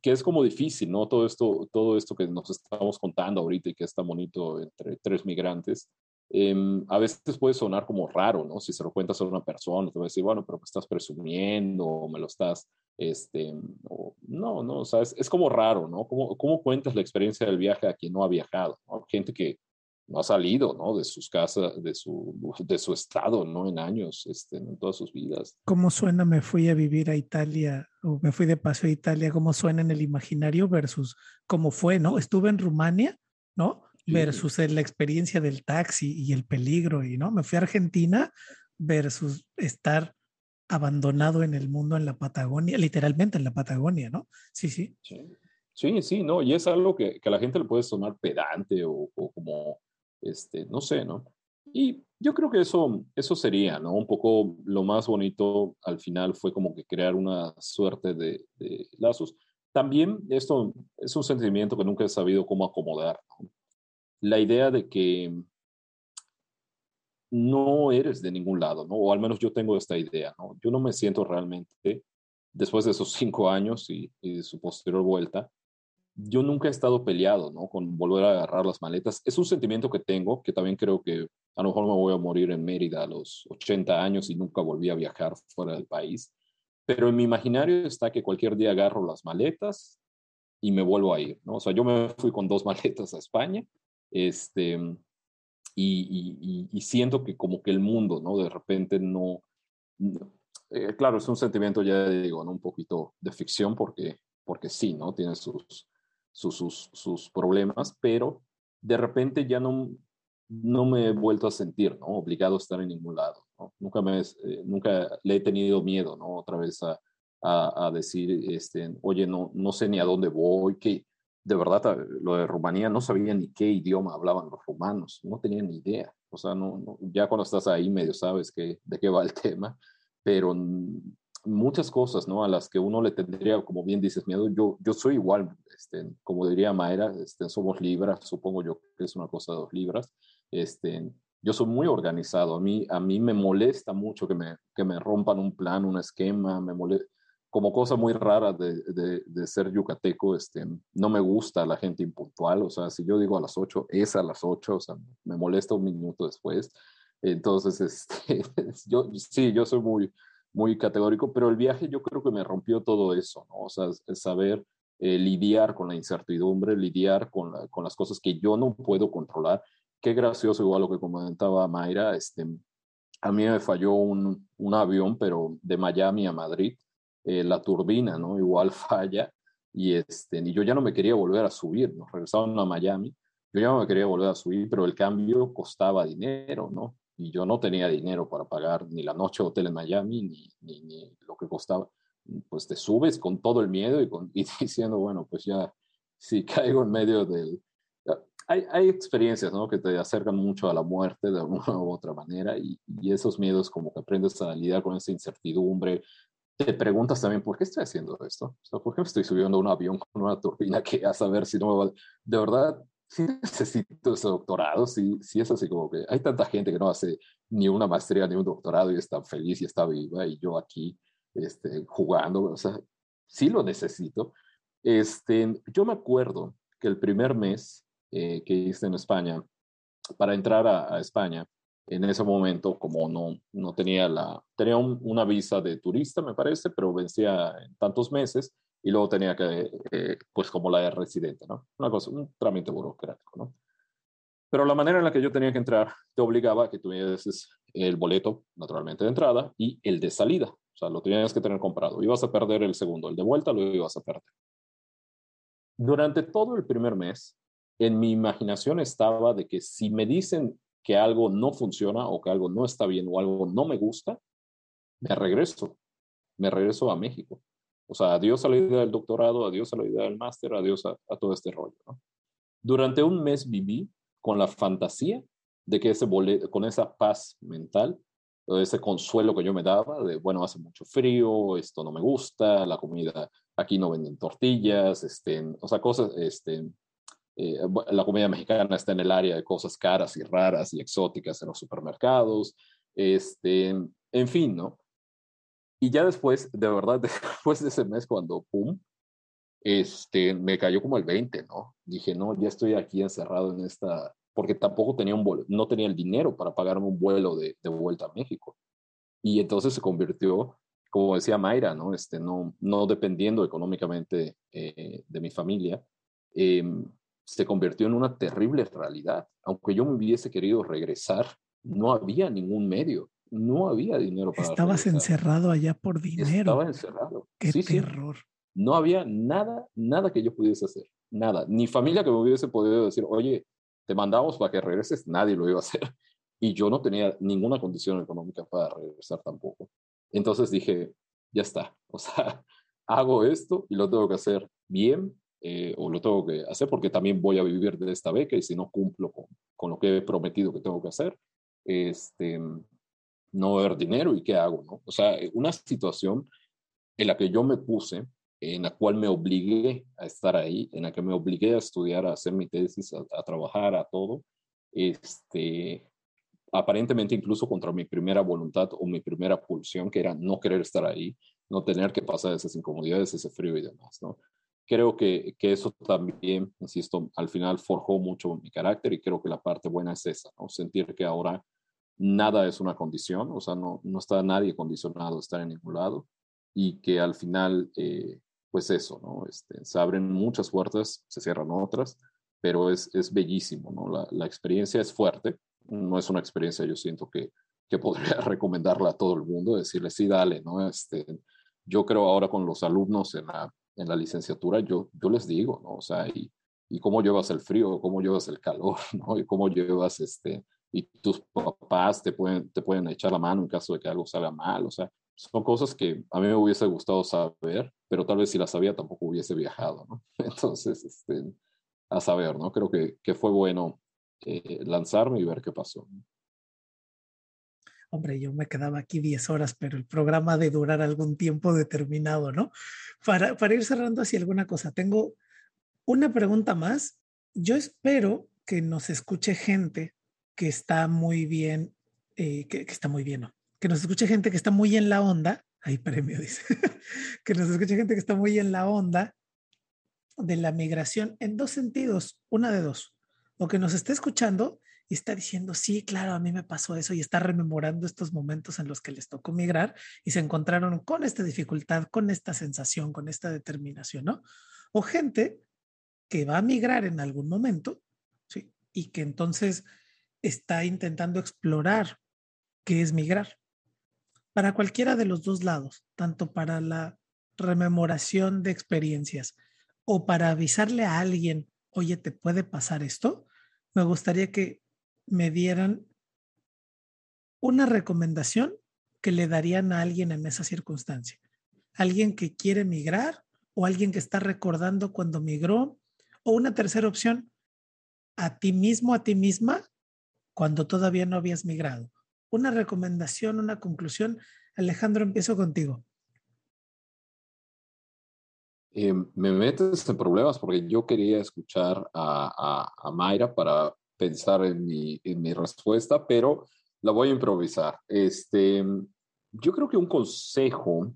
que es como difícil, ¿no? Todo esto, todo esto que nos estamos contando ahorita y que es tan bonito entre tres migrantes, Em, a veces puede sonar como raro, ¿no? Si se lo cuentas a una persona, te va a decir, bueno, pero me estás presumiendo o me lo estás, este, no, no, o sea, es, como raro, ¿no? ¿Cómo, ¿Cómo, cuentas la experiencia del viaje a quien no ha viajado? Gente que no ha salido, ¿no? De sus casas, de su, *laughs* de su estado, ¿no? En años, este, en todas sus vidas. ¿Cómo suena me fui a vivir a Italia o me fui de paseo a Italia? ¿Cómo suena en el imaginario versus cómo fue, ¿no? Estuve en Rumania, ¿no? versus la experiencia del taxi y el peligro. Y no, me fui a Argentina versus estar abandonado en el mundo en la Patagonia, literalmente en la Patagonia, ¿no? Sí, sí. Sí, sí, no, y es algo que, que a la gente le puede sonar pedante o, como, este, no sé, ¿no? Y yo creo que eso, eso sería, ¿no? Un poco lo más bonito al final fue como que crear una suerte de, de lazos. También esto es un sentimiento que nunca he sabido cómo acomodar, ¿no? la idea de que no eres de ningún lado, ¿no? O al menos yo tengo esta idea. Yo no me siento realmente, después de esos cinco años y, su posterior vuelta, yo nunca he estado peleado, ¿no? Con volver a agarrar las maletas. Es un sentimiento que tengo, que también creo que a lo mejor me voy a morir en Mérida a los 80 años y nunca volví a viajar fuera del país. Pero en mi imaginario está que cualquier día agarro las maletas y me vuelvo a ir, ¿no? O sea, yo me fui con dos *laughs* maletas a España este, y, y, siento que como que el mundo, ¿no? De repente no, eh, claro, es un sentimiento ya digo, ¿no? Un poquito de ficción porque, porque sí, ¿no? Tiene sus, sus, sus, problemas, pero de repente ya no, no me he vuelto a sentir, ¿no? Obligado a estar en ningún lado, ¿no? Nunca, me, eh, nunca le he tenido miedo, ¿no? Otra vez a, a, a, decir, este, oye, no, no sé ni a dónde voy, que de verdad, lo de Rumanía no sabía ni qué idioma hablaban los rumanos, no tenía ni idea. O sea, no, ya cuando estás ahí medio sabes que, de qué va el *laughs* tema, pero muchas cosas, ¿no? A las que uno le tendría, como bien dices, miedo. Yo, yo soy igual, este, como diría Mayra, este, somos libras, supongo yo que es una cosa de dos libras. Este, yo soy muy organizado. A mí, a mí me molesta mucho que me, que me rompan un plan, un esquema, me molesta como cosa muy rara de, de, ser yucateco, este, no me gusta la gente impuntual, o sea, si yo digo a las 8, es a las 8, o sea, me molesta un minuto después. Entonces, *laughs* este, yo, sí, yo soy muy, muy categórico, pero el viaje yo creo que me rompió todo eso, ¿no? O sea, saber eh, lidiar con la incertidumbre, lidiar con, con las cosas que yo no puedo controlar. Qué gracioso, igual lo que comentaba Mayra, este, a mí me falló un, un avión, pero de Miami a Madrid, eh, la turbina, ¿no? Igual *laughs* falla y, este, y yo ya no me quería volver a subir, nos regresaron a Miami, yo ya no me quería volver a subir, pero el cambio costaba dinero, ¿no? Y yo no tenía dinero para pagar ni la noche hotel en Miami, ni, ni, lo que costaba. pues te subes con todo el miedo y, con, *laughs* y diciendo, bueno, pues ya, si caigo en medio del... Hay, hay experiencias, ¿no? Que te acercan mucho a la muerte de una u otra manera y, y esos miedos como que aprendes a lidiar con esa incertidumbre, te preguntas también, ¿por qué estoy haciendo esto? O sea, ¿Por qué me estoy subiendo a un avión *laughs* con una turbina que a saber si no me va... De verdad, sí necesito ese doctorado, sí, sí es así como que hay tanta gente que no hace ni una maestría ni un doctorado y está feliz y está viva y yo aquí este, jugando, o sea, sí lo necesito. Este, yo me acuerdo que el primer mes eh, que hice en España, para entrar a, España, en ese momento, como no, no tenía la, tenía una visa de turista, me parece, pero vencía en tantos meses, y luego tenía que, eh, pues como la de residente, ¿no? Una cosa, un trámite burocrático, ¿no? Pero la manera en la que yo tenía que entrar te obligaba a que tuvieses el boleto, naturalmente, de entrada y el de salida. O sea, lo tenías que tener comprado. Ibas a perder el segundo, el de vuelta lo ibas a perder. Durante todo el primer mes, en mi imaginación estaba de que si me dicen que algo no funciona o que algo no está bien o algo no me gusta, me regreso. Me regreso a México. O sea, adiós a la idea del doctorado, adiós a la idea del máster, adiós a, todo este rollo. Durante un mes viví con la fantasía de que ese boleto, con esa paz mental, ese consuelo que yo me daba de, bueno, hace mucho frío, esto no me gusta, la comida, aquí no venden tortillas, este, o sea, cosas, este, eh, la comida mexicana está en el área de cosas caras y raras y exóticas en los supermercados, este, en fin, ¿no? Y ya después, de verdad, *laughs* después de ese mes, cuando, pum, este, me cayó como el 20, ¿no? Dije, no, ya estoy aquí encerrado en esta, porque tampoco tenía un vuelo, no tenía el dinero para pagarme un vuelo de, de vuelta a México. Y entonces se convirtió, como decía Mayra, ¿no? Este, no, no dependiendo económicamente eh, de mi familia, eh, se convirtió en una terrible realidad. Aunque yo me hubiese querido regresar, no había ningún medio no había dinero para Estabas encerrado allá por dinero. Estaba encerrado. Qué terror. No había nada, nada que yo pudiese hacer. Nada. Ni familia que me hubiese podido decir, oye, te mandamos para que regreses. Nadie lo iba a hacer. *laughs* Y yo no tenía ninguna condición económica para regresar tampoco. Entonces dije, ya está. O sea, *laughs* hago esto y lo tengo que hacer bien eh, o lo tengo que hacer porque también voy a vivir de esta beca y si no cumplo con, con lo que he prometido que tengo que hacer, este, no va a haber dinero y qué hago, ¿no? O sea, una situación en la que yo me puse, en la cual me obligué a estar ahí, en la que me obligué a estudiar, a hacer mi tesis, a, trabajar, a todo, este, aparentemente incluso contra mi primera voluntad o mi primera pulsión, que era no querer estar ahí, no tener que pasar esas incomodidades, ese frío y demás, ¿no? Creo que, que eso también, insisto, al final forjó mucho mi carácter y creo que la parte buena es esa, ¿no? Sentir que ahora nada es una condición, o sea, no, no está nadie condicionado a estar en ningún lado y que al final, eh, pues eso, ¿no? Este, se abren muchas puertas, se cierran otras, pero es, es bellísimo, ¿no? La, la, experiencia es fuerte, no es una experiencia, yo siento que, que podría *laughs* recomendarla a todo el mundo, decirle, sí, dale, ¿no? Este, yo creo ahora con los alumnos en la, en la licenciatura, yo, yo les digo, ¿no? O sea, y, y cómo llevas el frío, cómo llevas el calor, *laughs* ¿no? Y cómo llevas este, y tus papás te pueden, te pueden echar la mano en caso de que algo salga mal. O sea, son cosas que a mí me hubiese gustado saber, pero tal vez si las sabía tampoco hubiese viajado, ¿no? *laughs* Entonces, este, a saber, ¿no? Creo que, que fue bueno eh, lanzarme y ver qué pasó. Hombre, yo me quedaba aquí 10 horas, pero el programa de durar algún tiempo determinado, ¿no? Para, para ir cerrando así alguna cosa, tengo una pregunta más. Yo espero que nos escuche gente que está muy bien, eh, que, está muy bien, ¿no? Que nos escuche gente que está muy en la onda, ahí premio dice, *laughs* que nos escuche gente que está muy en la onda de la migración en dos sentidos, una de dos, o que nos esté escuchando y está diciendo, sí, claro, a mí me pasó eso y está rememorando estos momentos en los que les tocó migrar y se encontraron con esta dificultad, con esta sensación, con esta determinación, ¿no? O gente que va a migrar en algún momento, ¿sí? Y que entonces está intentando explorar qué es migrar. Para cualquiera de los dos lados, tanto para la rememoración de experiencias o para avisarle a alguien, oye, ¿te puede pasar esto? Me gustaría que me dieran una recomendación que le darían a alguien en esa circunstancia. alguien que quiere migrar o alguien que está recordando cuando migró, o una tercera opción, a ti mismo, a ti misma, cuando todavía no habías migrado. Una recomendación, una conclusión. Alejandro, empiezo contigo. Eh, me metes en problemas porque yo quería escuchar a, a, Mayra para pensar en mi, en mi, respuesta, pero la voy a improvisar. Este, yo creo que un consejo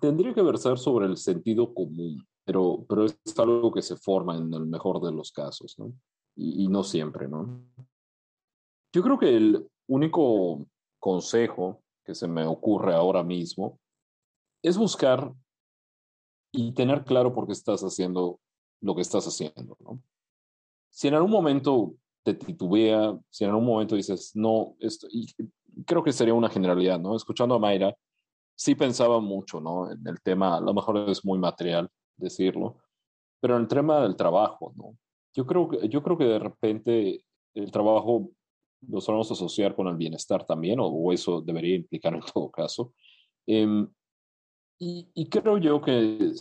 tendría que versar sobre el sentido común, pero, pero es algo que se forma en el mejor de los casos, ¿no? Y, y no siempre, ¿no? Yo creo que el único consejo que se me ocurre ahora mismo es buscar y tener claro por qué estás haciendo lo que estás haciendo, ¿no? Si en algún momento te titubea, si en algún momento dices, no, esto, y creo que sería una generalidad, ¿no? Escuchando a Mayra, sí pensaba mucho, ¿no? En el tema, a lo mejor es muy material decirlo, pero en el tema del trabajo, ¿no? Yo creo que, yo creo que de repente el trabajo lo solemos asociar con el bienestar también, o, o eso debería implicar en todo caso. Eh, y, creo yo que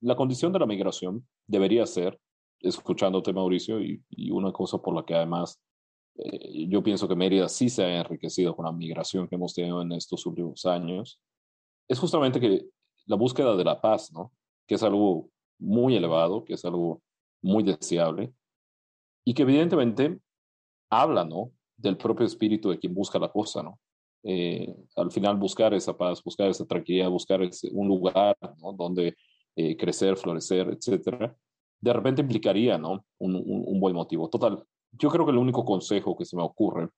la condición de la migración debería ser, escuchándote Mauricio, y, una cosa por la que además eh, yo pienso que Mérida sí se ha enriquecido con la migración que hemos tenido en estos últimos años, es justamente que la búsqueda de la paz, ¿no? Que es algo muy elevado, que es algo muy deseable, y que evidentemente habla, ¿no? Del propio espíritu de quien busca la cosa, ¿no? Eh, al final buscar esa paz, buscar esa tranquilidad, buscar un lugar donde eh, crecer, florecer, etcétera, de repente implicaría ¿no? Un, buen motivo. Total, yo creo que el único consejo que se me ocurre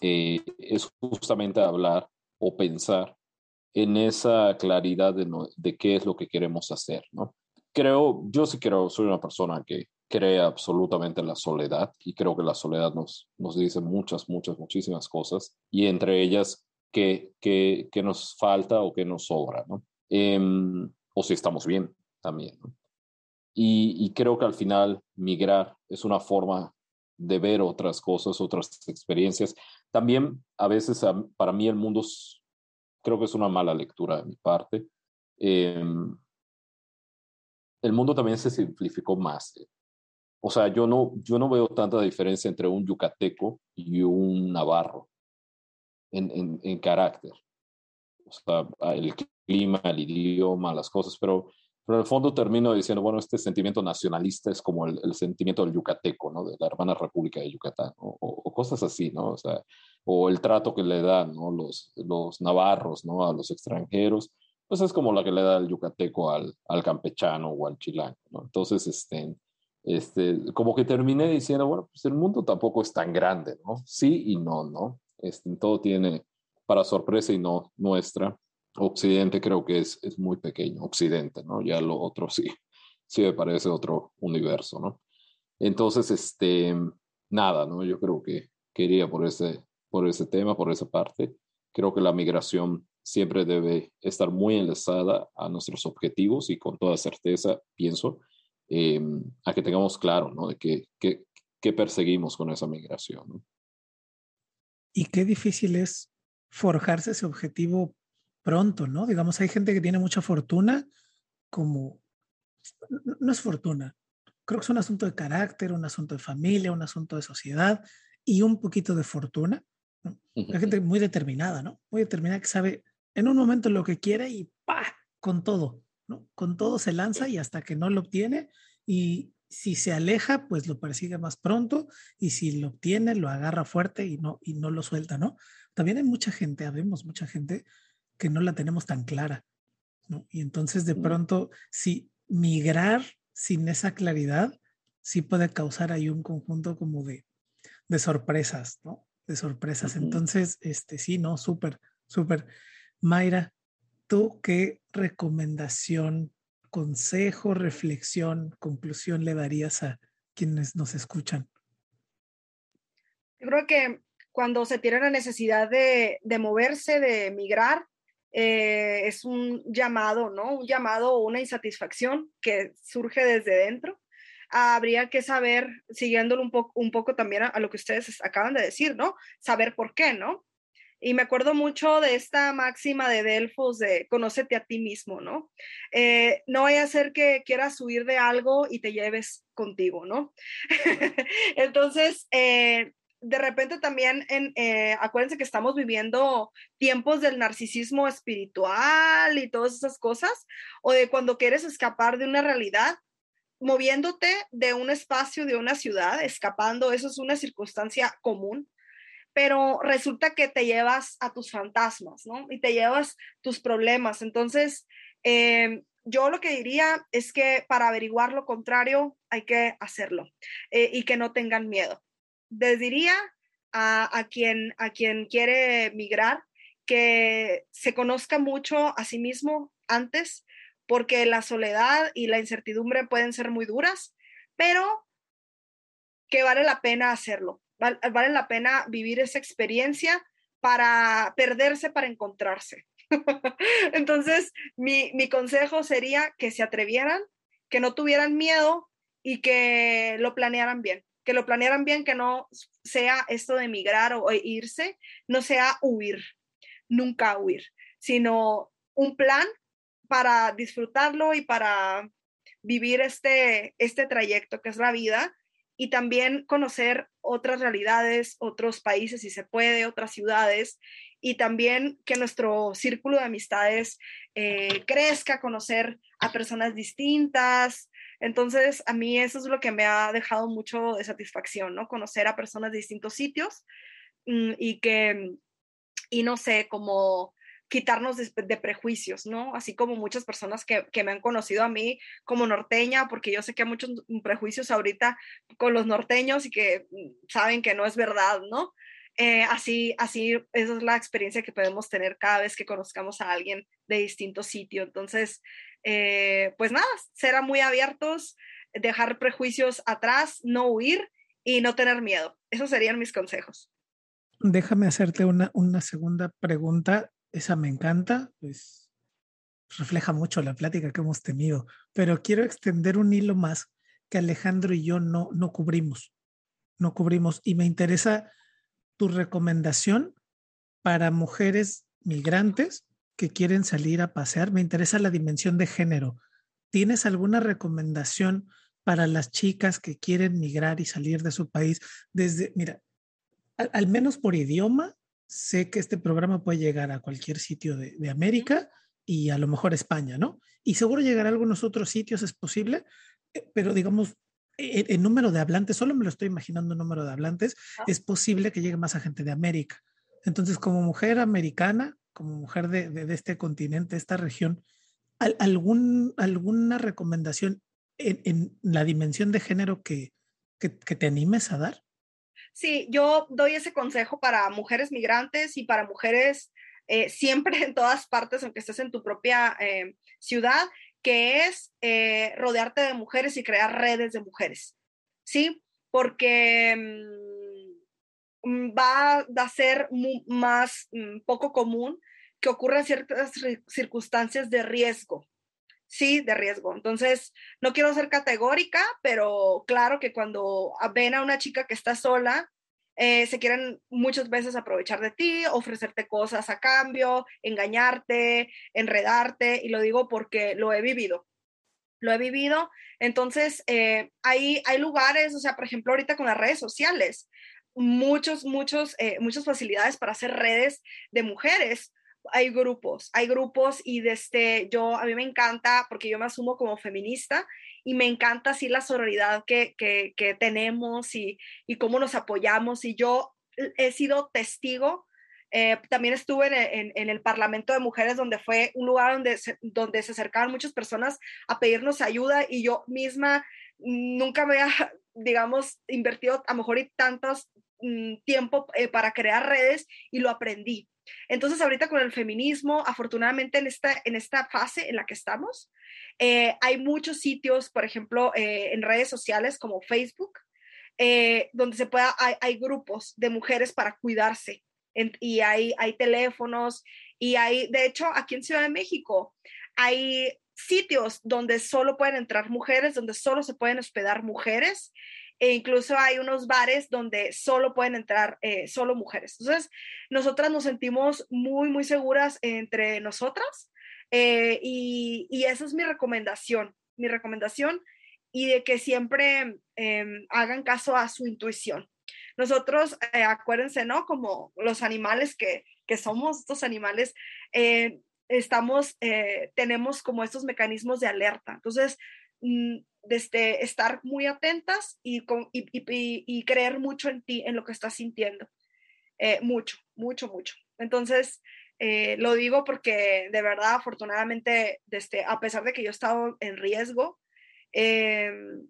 eh, es justamente hablar o pensar en esa claridad de, de, qué es lo que queremos hacer. ¿no? Creo, yo sí creo, soy una persona que crea absolutamente la soledad y creo que la soledad nos, nos dice muchas, muchas, muchísimas cosas y entre ellas qué, qué, qué nos falta o qué nos sobra, ¿no? Em, o si estamos bien también. Y, creo que al final migrar es una forma de ver otras cosas, otras experiencias. También a veces para mí el mundo creo que es una mala lectura de mi parte. Em, el mundo también se simplificó más. O sea, yo no, yo no veo tanta diferencia entre un yucateco y un navarro en, en, en carácter. O sea, el clima, el idioma, las cosas, pero, pero en el fondo termino diciendo, bueno, este sentimiento nacionalista es como el, el sentimiento del yucateco, ¿no? De la hermana república de Yucatán, o, o, cosas así, ¿no? O sea, o el trato que le dan, ¿no? Los, los navarros, ¿no? A los extranjeros, pues es como la que le da el yucateco al, al campechano o al chilango, ¿no? Entonces, este, este, como que terminé diciendo, bueno, pues el mundo tampoco es tan grande, ¿no? Sí y no, ¿no? Este, todo tiene, para sorpresa y no nuestra, Occidente creo que es, es muy pequeño, Occidente, ¿no? Ya lo otro sí, *laughs* sí me parece otro universo, ¿no? Entonces, este, nada, ¿no? Yo creo que quería por ese, por ese tema, por esa parte. Creo que la migración siempre debe estar muy enlazada a nuestros objetivos y con toda certeza pienso eh, a que tengamos claro, ¿no? De qué, qué, qué perseguimos con esa migración. ¿no? Y qué difícil es forjarse ese objetivo pronto, ¿no? Digamos, hay gente que tiene mucha fortuna, como, no es fortuna, creo que es un asunto de carácter, un asunto de familia, un asunto de sociedad y un poquito de fortuna. ¿no? Hay gente muy determinada, ¿no? Muy determinada que sabe en un momento lo que quiere y ¡pa! con todo. Con todo se lanza y hasta que no lo obtiene y si se aleja, pues lo persigue más pronto y si lo obtiene, lo agarra fuerte y no, y no lo suelta, ¿no? También hay mucha gente, habemos mucha gente que no la tenemos tan clara, ¿no? Y entonces de pronto, si migrar sin esa claridad, sí puede causar ahí un conjunto como de, de sorpresas, ¿no? De sorpresas. Entonces, este sí, ¿no? Súper, súper. Mayra, ¿tú qué recomendación, consejo, reflexión, conclusión le darías a quienes nos escuchan? Yo creo que cuando se tiene la necesidad de, moverse, de emigrar, eh, es un llamado, ¿no? Un llamado o una insatisfacción que surge desde dentro. habría que saber, siguiéndolo un, poco un poco también a, lo que ustedes acaban de decir, ¿no? Saber por qué, ¿no? Y me acuerdo mucho de esta máxima de Delfos de conócete a ti mismo, ¿no? Eh, no vaya a ser que quieras huir de algo y te lleves contigo, ¿no? *laughs* Entonces, eh, de repente también, en, eh, acuérdense que estamos viviendo tiempos del narcisismo espiritual y todas esas cosas, o de cuando quieres escapar de una realidad, moviéndote de un espacio, de una ciudad, escapando, eso es una circunstancia común pero resulta que te llevas a tus fantasmas, ¿no? Y te llevas tus problemas. Entonces, eh, yo lo que diría es que para averiguar lo contrario hay que hacerlo eh, y que no tengan miedo. Les diría a, quien, a quien quiere migrar que se conozca mucho a sí mismo antes, porque la soledad y la incertidumbre pueden ser muy duras, pero que vale la pena hacerlo vale la pena vivir esa experiencia para perderse, para encontrarse. *laughs* Entonces, mi, consejo sería que se atrevieran, que no tuvieran miedo y que lo planearan bien, que lo planearan bien, que no sea esto de emigrar o, irse, no sea huir, nunca huir, sino un plan para disfrutarlo y para vivir este, este trayecto que es la vida y también conocer otras realidades, otros países si se puede, otras ciudades y también que nuestro círculo de amistades eh, crezca, conocer a personas distintas. Entonces, a mí eso es lo que me ha dejado mucho de satisfacción, ¿no? Conocer a personas de distintos sitios mm, y que, y no sé, como quitarnos de, prejuicios, ¿no? Así como muchas personas que, me han conocido a mí como norteña, porque yo sé que hay muchos prejuicios ahorita con los norteños y que mm, saben que no es verdad, ¿no? Eh, así, así, esa es la experiencia que podemos tener cada vez que conozcamos a alguien de distinto sitio. Entonces, eh, pues nada, ser muy abiertos, dejar prejuicios atrás, no huir y no tener miedo. Esos serían mis consejos. Déjame hacerte una, una segunda pregunta esa me encanta, pues refleja mucho la plática que hemos tenido, pero quiero extender un hilo más que Alejandro y yo no, no cubrimos, no cubrimos, y me interesa tu recomendación para mujeres migrantes que quieren salir a pasear, me interesa la dimensión de género. ¿Tienes alguna recomendación para las chicas que quieren migrar y salir de su país desde, mira, al menos por idioma, sé que este programa puede llegar a cualquier sitio de, América y a lo mejor España, ¿no? Y seguro llegará a algunos otros sitios, es posible, eh, pero digamos, el, e, número de hablantes, solo me lo estoy imaginando un número de hablantes, ah. es posible que llegue más a gente de América. Entonces, como mujer americana, como mujer de, este continente, esta región, algún, ¿alguna recomendación en, la dimensión de género que, que te animes a dar? Sí, yo doy ese consejo para mujeres migrantes y para mujeres eh, siempre en todas partes, aunque estés en tu propia eh, ciudad, que es eh, rodearte de mujeres y crear redes de mujeres, ¿sí? Porque mm, va a ser más mm, poco común que ocurran ciertas circunstancias de riesgo, sí, de riesgo. Entonces, no quiero ser categórica, pero claro que cuando ven a una chica que está sola, eh, se quieren muchas veces aprovechar de ti, ofrecerte cosas a cambio, engañarte, enredarte, y lo digo porque lo he vivido. Lo he vivido. Entonces, eh, hay, hay lugares, o sea, por ejemplo, ahorita con las redes sociales, muchos, muchos, eh, muchas facilidades para hacer redes de mujeres hay grupos, hay grupos y desde este, yo, a mí me encanta, porque yo me asumo como feminista y me encanta así la sororidad que, que, tenemos y, y, cómo nos apoyamos y yo he sido testigo. Eh, también estuve en, en, el Parlamento de Mujeres, donde fue un lugar donde se, donde se acercaban muchas personas a pedirnos ayuda y yo misma nunca me había, *laughs* digamos, invertido a lo mejor y tantos mm, tiempo eh, para crear redes y lo aprendí. Entonces, ahorita con el feminismo, afortunadamente en esta, en esta fase en la que estamos, eh, hay muchos sitios, por ejemplo, eh, en redes sociales como Facebook, donde se pueda, hay, grupos de mujeres para cuidarse y hay, hay teléfonos y hay, de hecho, aquí en Ciudad de México, hay sitios donde solo pueden entrar mujeres, donde solo se pueden hospedar mujeres e incluso hay unos bares donde solo pueden entrar eh, solo mujeres. Entonces, nosotras nos sentimos muy, muy seguras entre nosotras eh, y, y esa es mi recomendación, mi recomendación y de que siempre em, hagan caso a su intuición. Nosotros, eh, acuérdense, ¿no? Como los animales que, que somos, estos animales, estamos, tenemos como estos mecanismos de alerta. Entonces, mm, desde estar muy atentas y, y, creer mucho en ti, en lo que estás sintiendo. Eh, mucho, mucho, mucho. Entonces, eh, lo digo porque de verdad, afortunadamente, desde, a pesar de que yo he estado en riesgo, em,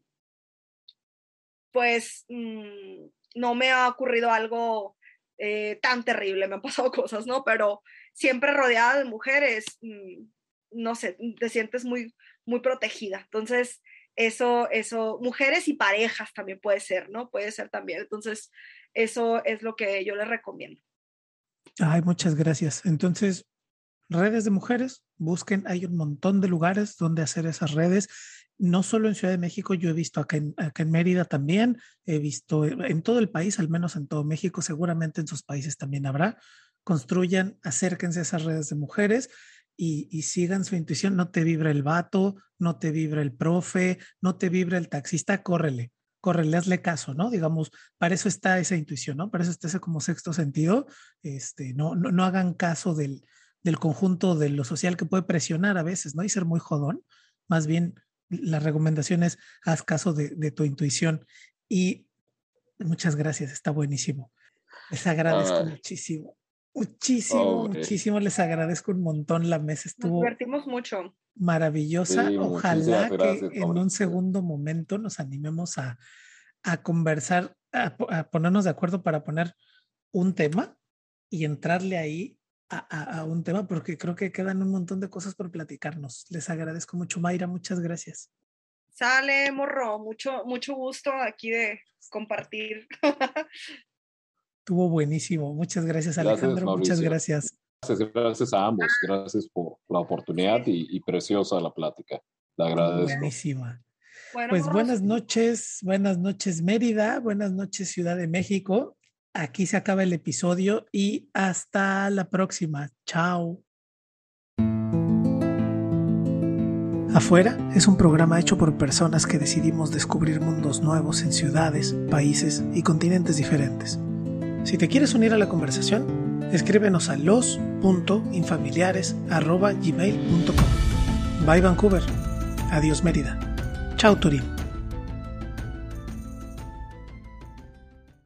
pues mm, no me ha ocurrido algo eh, tan terrible, me han pasado *laughs* cosas, ¿no? Pero siempre rodeada de mujeres, mm, no sé, te sientes muy, muy protegida. Entonces, eso, eso, mujeres y parejas también puede ser, ¿no? Puede ser también. Entonces, eso es lo que yo les recomiendo. Ay, muchas gracias. Entonces, redes de mujeres, busquen, hay un montón de lugares donde hacer esas redes. No solo en Ciudad de México, yo he visto acá en, acá en Mérida también, he visto en todo el país, al menos en todo México, seguramente en sus países también habrá. Construyan, acérquense a esas redes de mujeres y, sigan su intuición, no te vibra el vato, no te vibra el profe, no te vibra el taxista, córrele, córrele, hazle caso, ¿no? Digamos, para eso está esa intuición, ¿no? Para eso está ese como sexto sentido, este, no, no, no hagan caso del, del conjunto de lo social que puede presionar a veces, ¿no? Y ser muy jodón, más bien la recomendación es haz caso de, de tu intuición y muchas gracias, está buenísimo. Les agradezco muchísimo. Muchísimo, muchísimo. Les agradezco un montón. La mesa estuvo. Nos divertimos mucho. Maravillosa. Ojalá que en un segundo momento nos animemos a, a conversar, a, ponernos de acuerdo para poner un tema y entrarle ahí a, a, un tema, porque creo que quedan un montón de cosas por platicarnos. Les agradezco mucho, Mayra. Muchas gracias. Sale, morro. Mucho, mucho gusto aquí de compartir. *laughs* Estuvo buenísimo. Muchas gracias, Alejandro. Muchas gracias. Gracias, gracias a ambos. Gracias por la oportunidad y, preciosa la plática. La agradezco. Buenísima. pues buenas noches, buenas noches Mérida, buenas noches Ciudad de México. Aquí se acaba el episodio y hasta la próxima. Chao. Afuera es un programa hecho por personas que decidimos descubrir mundos nuevos en ciudades, países y continentes diferentes. Si te quieres unir a la conversación, escríbenos a los.infamiliares.gmail.com. Bye Vancouver. Adiós Mérida. Chao Turín.